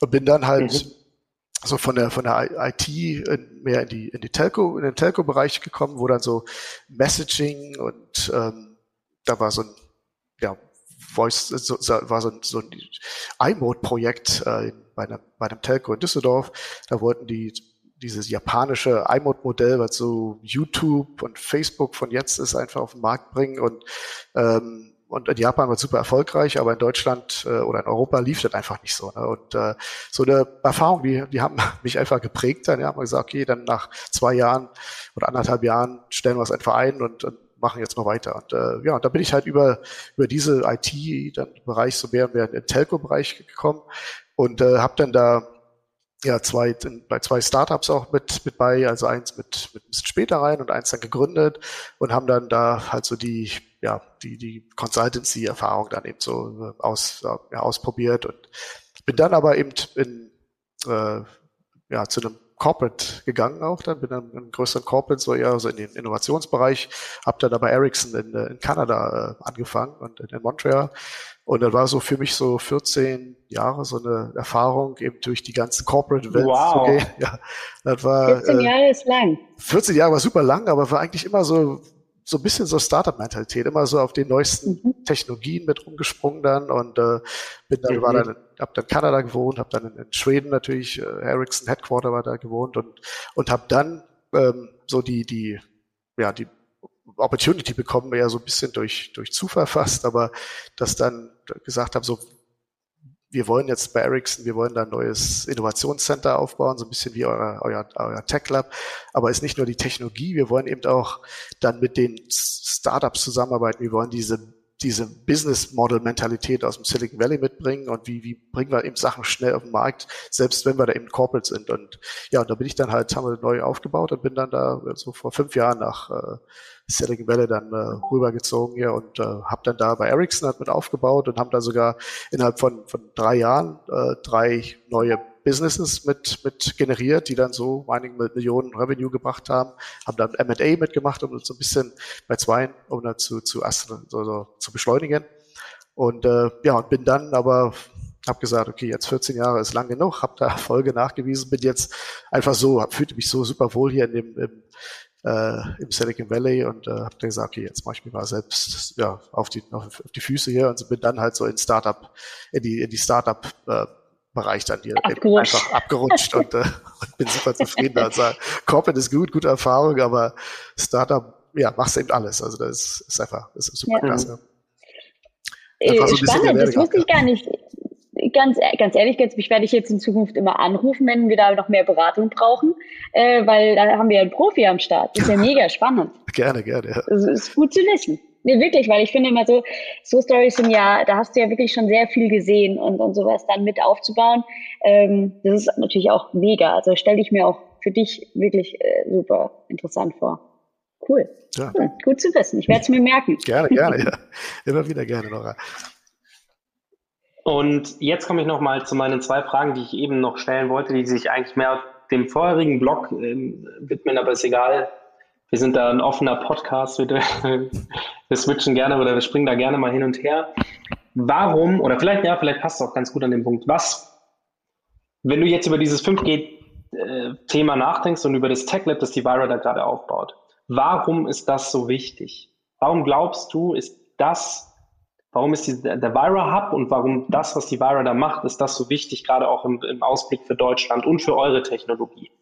und bin dann halt mhm so von der von der IT mehr in die in die Telco in den Telco-Bereich gekommen, wo dann so Messaging und ähm, da war so ein ja Voice so, war so ein, so ein iMode-Projekt äh, bei einem bei einem Telco in Düsseldorf. Da wollten die dieses japanische iMode-Modell, was so YouTube und Facebook von jetzt ist, einfach auf den Markt bringen und ähm, und in Japan war es super erfolgreich, aber in Deutschland äh, oder in Europa lief das einfach nicht so. Ne? Und äh, so eine Erfahrung, die, die haben [LAUGHS] mich einfach geprägt. Dann ja, haben wir gesagt, okay, dann nach zwei Jahren oder anderthalb Jahren stellen wir es einfach ein und, und machen jetzt mal weiter. Und äh, ja, und da bin ich halt über, über diese IT, dann Bereich so mehr und mehr in den Telco-Bereich gekommen und äh, habe dann da ja zwei bei zwei Startups auch mit mit bei, also eins mit mit ein bisschen später rein und eins dann gegründet und haben dann da halt so die ja, die, die Consultancy-Erfahrung dann eben so äh, aus, ja, ausprobiert und bin dann aber eben in, äh, ja, zu einem Corporate gegangen auch dann, bin dann in einem größeren Corporate, so eher so in den Innovationsbereich, habe dann aber Ericsson in, in Kanada äh, angefangen und in Montreal. Und dann war so für mich so 14 Jahre so eine Erfahrung, eben durch die ganze Corporate-Welt wow. zu gehen. [LAUGHS] Ja, das war, 14 äh, Jahre ist lang. 14 Jahre war super lang, aber war eigentlich immer so so ein bisschen so Startup-Mentalität, immer so auf den neuesten mhm. Technologien mit rumgesprungen dann und äh, bin dann, mhm. war dann, hab dann in Kanada gewohnt, habe dann in, in, Schweden natürlich, äh, Ericsson Headquarter war da gewohnt und und habe dann ähm, so die die ja die Opportunity bekommen, ja so ein bisschen durch durch Zufall fast, aber das dann gesagt habe, so wir wollen jetzt bei Ericsson, wir wollen da ein neues Innovationscenter aufbauen, so ein bisschen wie euer, euer, euer Tech Lab. Aber es ist nicht nur die Technologie, wir wollen eben auch dann mit den Startups zusammenarbeiten. Wir wollen diese diese Business Model Mentalität aus dem Silicon Valley mitbringen und wie, wie bringen wir eben Sachen schnell auf den Markt, selbst wenn wir da eben Corporate sind. Und ja, und da bin ich dann halt, haben wir neu aufgebaut und bin dann da so vor fünf Jahren nach äh, Silicon Valley dann äh, rübergezogen hier und äh, habe dann da bei Ericsson halt mit aufgebaut und haben da sogar innerhalb von, von drei Jahren äh, drei neue Businesses mit, mit generiert, die dann so einige Millionen Revenue gebracht haben, haben dann M&A mitgemacht, um so ein bisschen bei zwei, um dann zu, zu, so, so, zu beschleunigen. Und äh, ja, und bin dann aber habe gesagt, okay, jetzt 14 Jahre ist lang genug, habe da [LAUGHS] Folge nachgewiesen, bin jetzt einfach so, hab, fühlte mich so super wohl hier in dem, im, äh, im Silicon Valley und äh, habe dann gesagt, okay, jetzt mache ich mich mal selbst ja, auf, die, auf, die Füße hier und bin dann halt so in Startup, in die, in die Startup äh, Bereich dann hier abgerutscht. einfach abgerutscht und, äh, [LAUGHS] und bin super zufrieden. Also Corporate ist gut, gute Erfahrung, aber Startup, ja, machst eben alles. Also das ist einfach, das ist super ja. klasse. Äh, so Spannend, das wusste ich gar nicht. Ganz, ganz ehrlich, jetzt, mich werde ich jetzt in Zukunft immer anrufen, wenn wir da noch mehr Beratung brauchen, äh, weil da haben wir ja einen Profi am Start. Das ist ja [LAUGHS] mega spannend. gerne, gerne. Ja. Das ist gut zu wissen. Nee, wirklich, weil ich finde immer so, so Stories sind ja, da hast du ja wirklich schon sehr viel gesehen und, und sowas dann mit aufzubauen. Ähm, das ist natürlich auch mega. Also stelle ich mir auch für dich wirklich äh, super interessant vor. Cool. Ja. cool. Gut zu wissen. Ich werde es mir merken. Gerne, gerne, ja. Immer wieder gerne, Nora. Und jetzt komme ich nochmal zu meinen zwei Fragen, die ich eben noch stellen wollte, die sich eigentlich mehr dem vorherigen Blog äh, widmen, aber ist egal. Wir sind da ein offener Podcast. Wir, [LAUGHS] wir switchen gerne oder wir springen da gerne mal hin und her. Warum, oder vielleicht, ja, vielleicht passt es auch ganz gut an den Punkt. Was, wenn du jetzt über dieses 5G-Thema nachdenkst und über das Tech Lab, das die Vira da gerade aufbaut, warum ist das so wichtig? Warum glaubst du, ist das, warum ist die, der Vira Hub und warum das, was die Vira da macht, ist das so wichtig, gerade auch im, im Ausblick für Deutschland und für eure Technologie?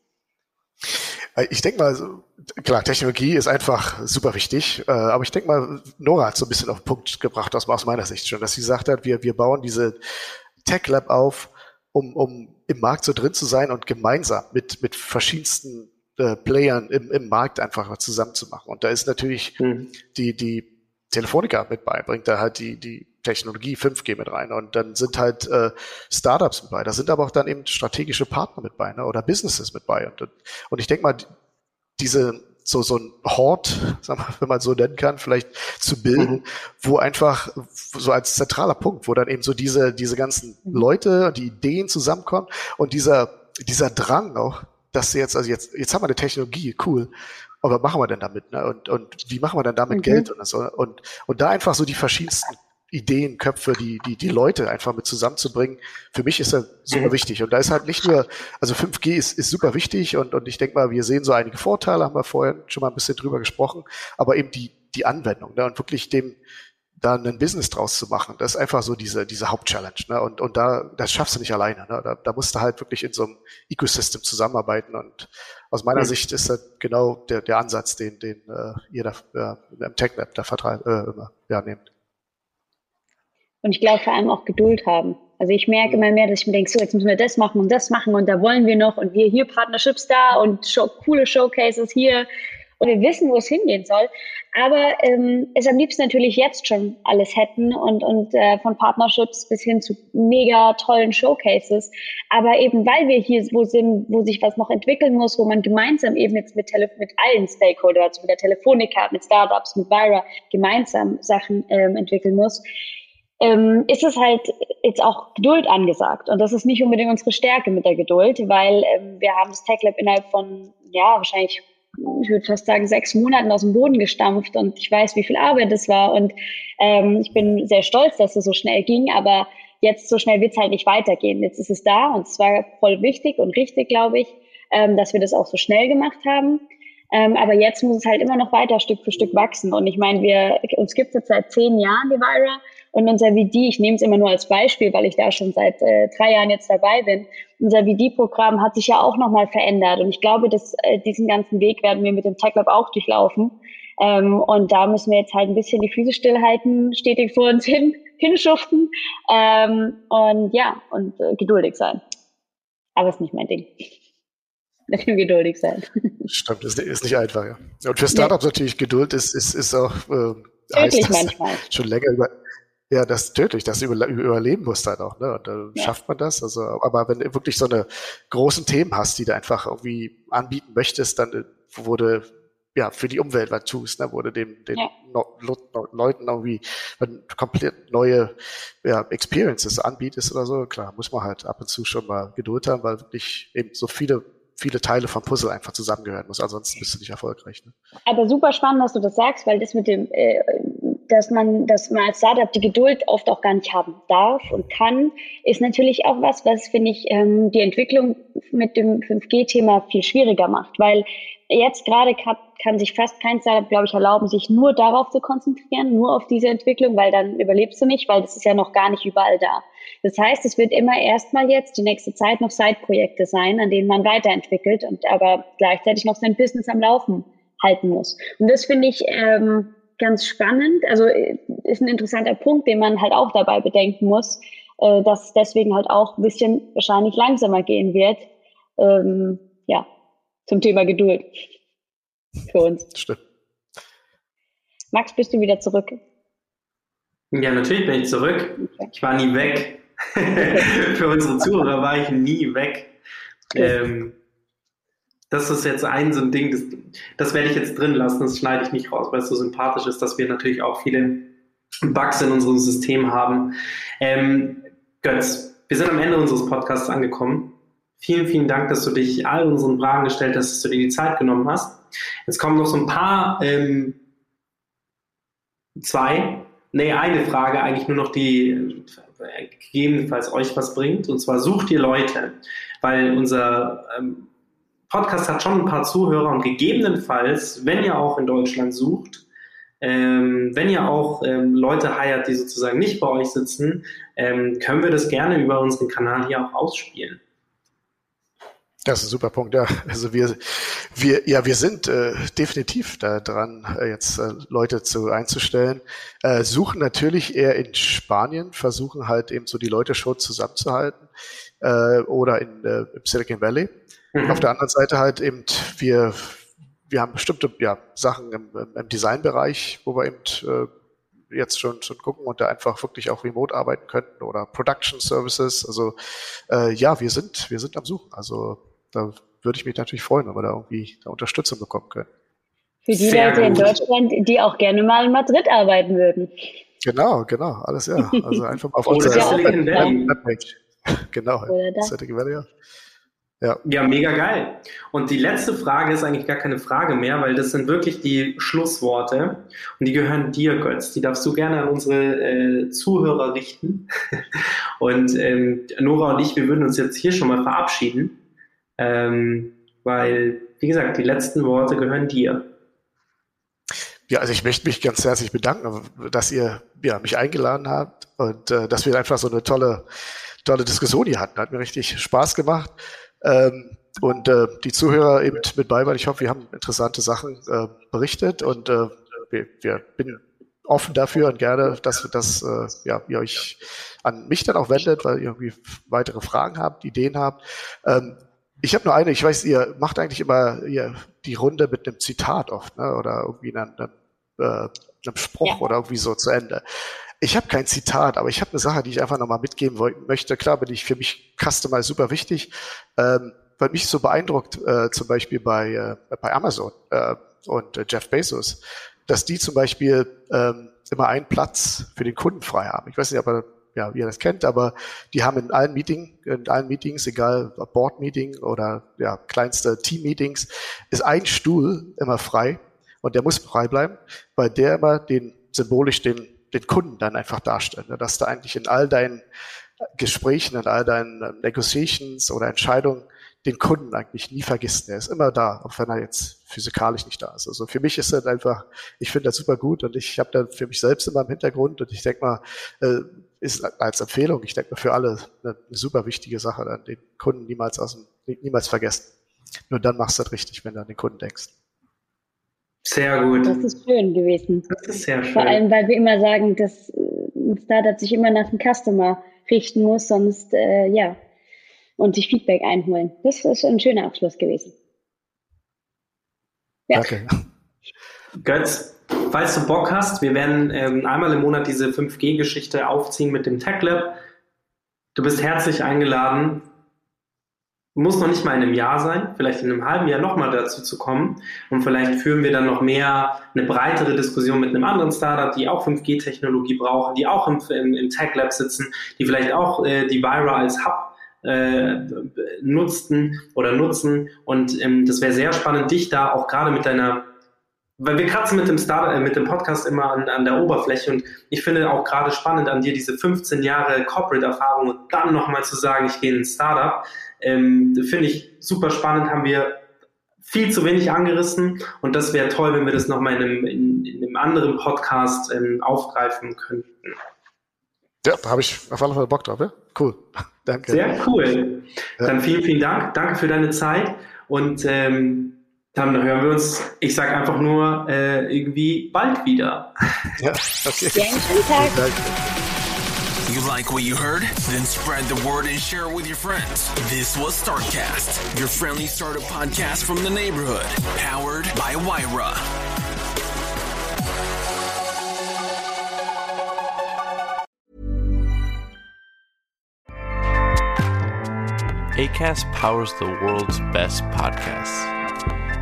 Äh, ich denke mal, klar, Technologie ist einfach super wichtig, äh, aber ich denke mal, Nora hat so ein bisschen auf den Punkt gebracht, aus, aus meiner Sicht schon, dass sie gesagt hat, wir, wir bauen diese Tech Lab auf, um, um im Markt so drin zu sein und gemeinsam mit, mit verschiedensten äh, Playern im, im Markt einfach zusammenzumachen. Und da ist natürlich mhm. die, die Telefonica mit bei, bringt da halt die, die Technologie 5G mit rein. Und dann sind halt äh, Startups mit bei. Da sind aber auch dann eben strategische Partner mit bei ne? oder Businesses mit bei. Und, und ich denke mal, diese so so ein Hort, [LAUGHS] sag mal, wenn man so nennen kann, vielleicht zu bilden, mhm. wo einfach so als zentraler Punkt, wo dann eben so diese diese ganzen mhm. Leute, die Ideen zusammenkommen und dieser dieser Drang auch, dass sie jetzt also jetzt jetzt haben wir eine Technologie, cool, aber was machen wir denn damit? Ne? Und, und wie machen wir denn damit mhm. Geld und so? Und, und da einfach so die verschiedensten Ideen, Köpfe, die, die, die Leute einfach mit zusammenzubringen. Für mich ist das super wichtig. Und da ist halt nicht nur, also 5G ist, ist super wichtig und, und ich denke mal, wir sehen so einige Vorteile, haben wir vorher schon mal ein bisschen drüber gesprochen, aber eben die, die Anwendung ne, und wirklich dem, da ein Business draus zu machen, das ist einfach so diese, diese Hauptchallenge. Ne? Und, und da, das schaffst du nicht alleine. Ne? Da, da musst du halt wirklich in so einem Ecosystem zusammenarbeiten. Und aus meiner mhm. Sicht ist das genau der, der Ansatz, den, den äh, ihr da äh, im TechLab da vertreibt, äh, immer ja, nehmt. Und ich glaube vor allem auch Geduld haben. Also ich merke immer mehr, dass ich mir denke, so jetzt müssen wir das machen und das machen und da wollen wir noch und wir hier Partnerships da und show, coole Showcases hier und wir wissen, wo es hingehen soll. Aber ähm, es am liebsten natürlich jetzt schon alles hätten und, und äh, von Partnerships bis hin zu mega tollen Showcases. Aber eben weil wir hier wo sind, wo sich was noch entwickeln muss, wo man gemeinsam eben jetzt mit, Tele mit allen Stakeholders, also mit der Telefonica, mit Startups, mit Vira gemeinsam Sachen ähm, entwickeln muss, ähm, ist es halt jetzt auch Geduld angesagt. Und das ist nicht unbedingt unsere Stärke mit der Geduld, weil ähm, wir haben das Tech Lab innerhalb von, ja, wahrscheinlich, ich würde fast sagen, sechs Monaten aus dem Boden gestampft und ich weiß, wie viel Arbeit es war. Und ähm, ich bin sehr stolz, dass es so schnell ging, aber jetzt so schnell wird es halt nicht weitergehen. Jetzt ist es da und es war voll wichtig und richtig, glaube ich, ähm, dass wir das auch so schnell gemacht haben. Ähm, aber jetzt muss es halt immer noch weiter Stück für Stück wachsen. Und ich meine, wir, uns gibt es jetzt seit zehn Jahren, die Vira. Und unser VD, ich nehme es immer nur als Beispiel, weil ich da schon seit äh, drei Jahren jetzt dabei bin, unser VD-Programm hat sich ja auch nochmal verändert. Und ich glaube, dass äh, diesen ganzen Weg werden wir mit dem Tech Lab auch durchlaufen. Ähm, und da müssen wir jetzt halt ein bisschen die Füße stillhalten, stetig vor uns hin, [LAUGHS] hinschuften ähm, und ja, und äh, geduldig sein. Aber ist nicht mein Ding. Mit [LAUGHS] dem geduldig sein. Stimmt, ist, ist nicht einfach, ja. Und für Startups nee. natürlich Geduld ist, ist, ist auch äh, heißt manchmal. [LAUGHS] schon länger über ja, das ist tödlich, das über, überleben musst halt auch, ne? Und dann ja. schafft man das. Also, aber wenn du wirklich so eine großen Themen hast, die du einfach irgendwie anbieten möchtest, dann äh, wurde ja für die Umwelt was tust, ne? wurde dem den ja. no, no, Leuten irgendwie wenn komplett neue ja, Experiences anbietest oder so, klar, muss man halt ab und zu schon mal Geduld haben, weil wirklich eben so viele viele Teile vom Puzzle einfach zusammengehören muss. Ansonsten bist du nicht erfolgreich. Ne? Aber super spannend, dass du das sagst, weil das mit dem äh, dass man, dass man als Startup die Geduld oft auch gar nicht haben darf und kann, ist natürlich auch was, was, finde ich, ähm, die Entwicklung mit dem 5G-Thema viel schwieriger macht, weil jetzt gerade kann, kann sich fast kein Startup, glaube ich, erlauben, sich nur darauf zu konzentrieren, nur auf diese Entwicklung, weil dann überlebst du nicht, weil das ist ja noch gar nicht überall da. Das heißt, es wird immer erstmal jetzt die nächste Zeit noch Side-Projekte sein, an denen man weiterentwickelt und aber gleichzeitig noch sein Business am Laufen halten muss. Und das finde ich ähm, ganz spannend. Also äh, ist ein interessanter Punkt, den man halt auch dabei bedenken muss, äh, dass es deswegen halt auch ein bisschen wahrscheinlich langsamer gehen wird. Ähm, ja, zum Thema Geduld für uns. Stimmt. Max, bist du wieder zurück? Ja, natürlich bin ich zurück. Okay. Ich war nie weg. [LAUGHS] für unsere Zuhörer war ich nie weg. Ähm, das ist jetzt ein so ein Ding, das, das werde ich jetzt drin lassen, das schneide ich nicht raus, weil es so sympathisch ist, dass wir natürlich auch viele Bugs in unserem System haben. Ähm, Götz, wir sind am Ende unseres Podcasts angekommen. Vielen, vielen Dank, dass du dich all unseren Fragen gestellt hast, dass du dir die Zeit genommen hast. Jetzt kommen noch so ein paar, ähm, zwei, nee, eine Frage, eigentlich nur noch die äh, gegebenenfalls euch was bringt. Und zwar sucht ihr Leute, weil unser ähm, Podcast hat schon ein paar Zuhörer und gegebenenfalls, wenn ihr auch in Deutschland sucht, ähm, wenn ihr auch ähm, Leute heiert, die sozusagen nicht bei euch sitzen, ähm, können wir das gerne über unseren Kanal hier auch ausspielen. Das ist ein super Punkt, ja. Also wir, wir, ja, wir sind äh, definitiv da dran, äh, jetzt äh, Leute zu einzustellen. Äh, suchen natürlich eher in Spanien, versuchen halt eben so die Leute schon zusammenzuhalten äh, oder in äh, im Silicon Valley. Mhm. Auf der anderen Seite halt eben wir, wir haben bestimmte ja, Sachen im, im Designbereich, wo wir eben äh, jetzt schon, schon gucken und da einfach wirklich auch remote arbeiten könnten oder Production Services. Also äh, ja, wir sind, wir sind am Suchen. Also da würde ich mich natürlich freuen, wenn wir da irgendwie eine Unterstützung bekommen können. Für die Sehr Leute gut. in Deutschland, die auch gerne mal in Madrid arbeiten würden. Genau, genau, alles ja. Also einfach mal auf unserer Webpage. [LAUGHS] Genau, Silicon Valley, ja. Ja. ja, mega geil. Und die letzte Frage ist eigentlich gar keine Frage mehr, weil das sind wirklich die Schlussworte und die gehören dir, Götz. Die darfst du gerne an unsere äh, Zuhörer richten. [LAUGHS] Und ähm, Nora und ich, wir würden uns jetzt hier schon mal verabschieden, ähm, weil, wie gesagt, die letzten Worte gehören dir. Ja, also ich möchte mich ganz herzlich bedanken, dass ihr ja, mich eingeladen habt und äh, dass wir einfach so eine tolle, tolle Diskussion hier hatten. Hat mir richtig Spaß gemacht. Ähm, und äh, die Zuhörer eben mit bei, weil ich hoffe, wir haben interessante Sachen äh, berichtet und äh, wir, wir bin offen dafür und gerne, dass, dass äh, ja, ihr euch an mich dann auch wendet, weil ihr irgendwie weitere Fragen habt, Ideen habt. Ähm, ich habe nur eine, ich weiß, ihr macht eigentlich immer ihr, die Runde mit einem Zitat oft, ne? oder irgendwie einem, einem, äh, einem Spruch ja. oder irgendwie so zu Ende. Ich habe kein Zitat, aber ich habe eine Sache, die ich einfach nochmal mitgeben möchte. Klar bin ich für mich Customer super wichtig, ähm, weil mich so beeindruckt, äh, zum Beispiel bei, äh, bei Amazon äh, und äh, Jeff Bezos, dass die zum Beispiel ähm, immer einen Platz für den Kunden frei haben. Ich weiß nicht, ob er, ja, wie ihr das kennt, aber die haben in allen Meetings, in allen Meetings, egal ob Board-Meeting oder ja, kleinste Team-Meetings, ist ein Stuhl immer frei und der muss frei bleiben, weil der immer den symbolisch den den Kunden dann einfach darstellen. Ne? Dass du eigentlich in all deinen Gesprächen, in all deinen ähm, Negotiations oder Entscheidungen den Kunden eigentlich nie vergisst. Der ist immer da, auch wenn er jetzt physikalisch nicht da ist. Also für mich ist das einfach, ich finde das super gut und ich habe da für mich selbst immer im Hintergrund und ich denke mal, äh, ist als Empfehlung, ich denke mal für alle eine super wichtige Sache, dann den Kunden niemals aus dem, niemals vergessen. Nur dann machst du das richtig, wenn du an den Kunden denkst. Sehr gut. Das ist schön gewesen. Das ist sehr schön. Vor allem, weil wir immer sagen, dass ein Startup sich immer nach dem Customer richten muss, sonst, äh, ja, und sich Feedback einholen. Das ist ein schöner Abschluss gewesen. Ja. Danke. Götz, falls du Bock hast, wir werden ähm, einmal im Monat diese 5G-Geschichte aufziehen mit dem Tech Lab. Du bist herzlich eingeladen. Muss noch nicht mal in einem Jahr sein, vielleicht in einem halben Jahr nochmal dazu zu kommen. Und vielleicht führen wir dann noch mehr, eine breitere Diskussion mit einem anderen Startup, die auch 5G-Technologie brauchen, die auch im, im, im Tech Lab sitzen, die vielleicht auch äh, die Vira als Hub äh, nutzten oder nutzen. Und ähm, das wäre sehr spannend, dich da auch gerade mit deiner weil wir kratzen mit dem Start, äh, mit dem Podcast immer an, an der Oberfläche und ich finde auch gerade spannend an dir diese 15 Jahre Corporate-Erfahrung und dann nochmal zu sagen, ich gehe in ein Startup. Ähm, Finde ich super spannend, haben wir viel zu wenig angerissen und das wäre toll, wenn wir das nochmal in einem, in, in einem anderen Podcast ähm, aufgreifen könnten. Ja, da habe ich auf alle Fälle Bock drauf. Ja? Cool. [LAUGHS] Danke. Sehr cool. Ja. Dann vielen, vielen Dank. Danke für deine Zeit und ähm, dann hören wir uns, ich sage einfach nur, äh, irgendwie bald wieder. Ja, okay. Ja, Tag. You like what you heard? Then spread the word and share it with your friends. This was Startcast, your friendly startup podcast from the neighborhood, powered by Wyra. ACAST powers the world's best podcasts.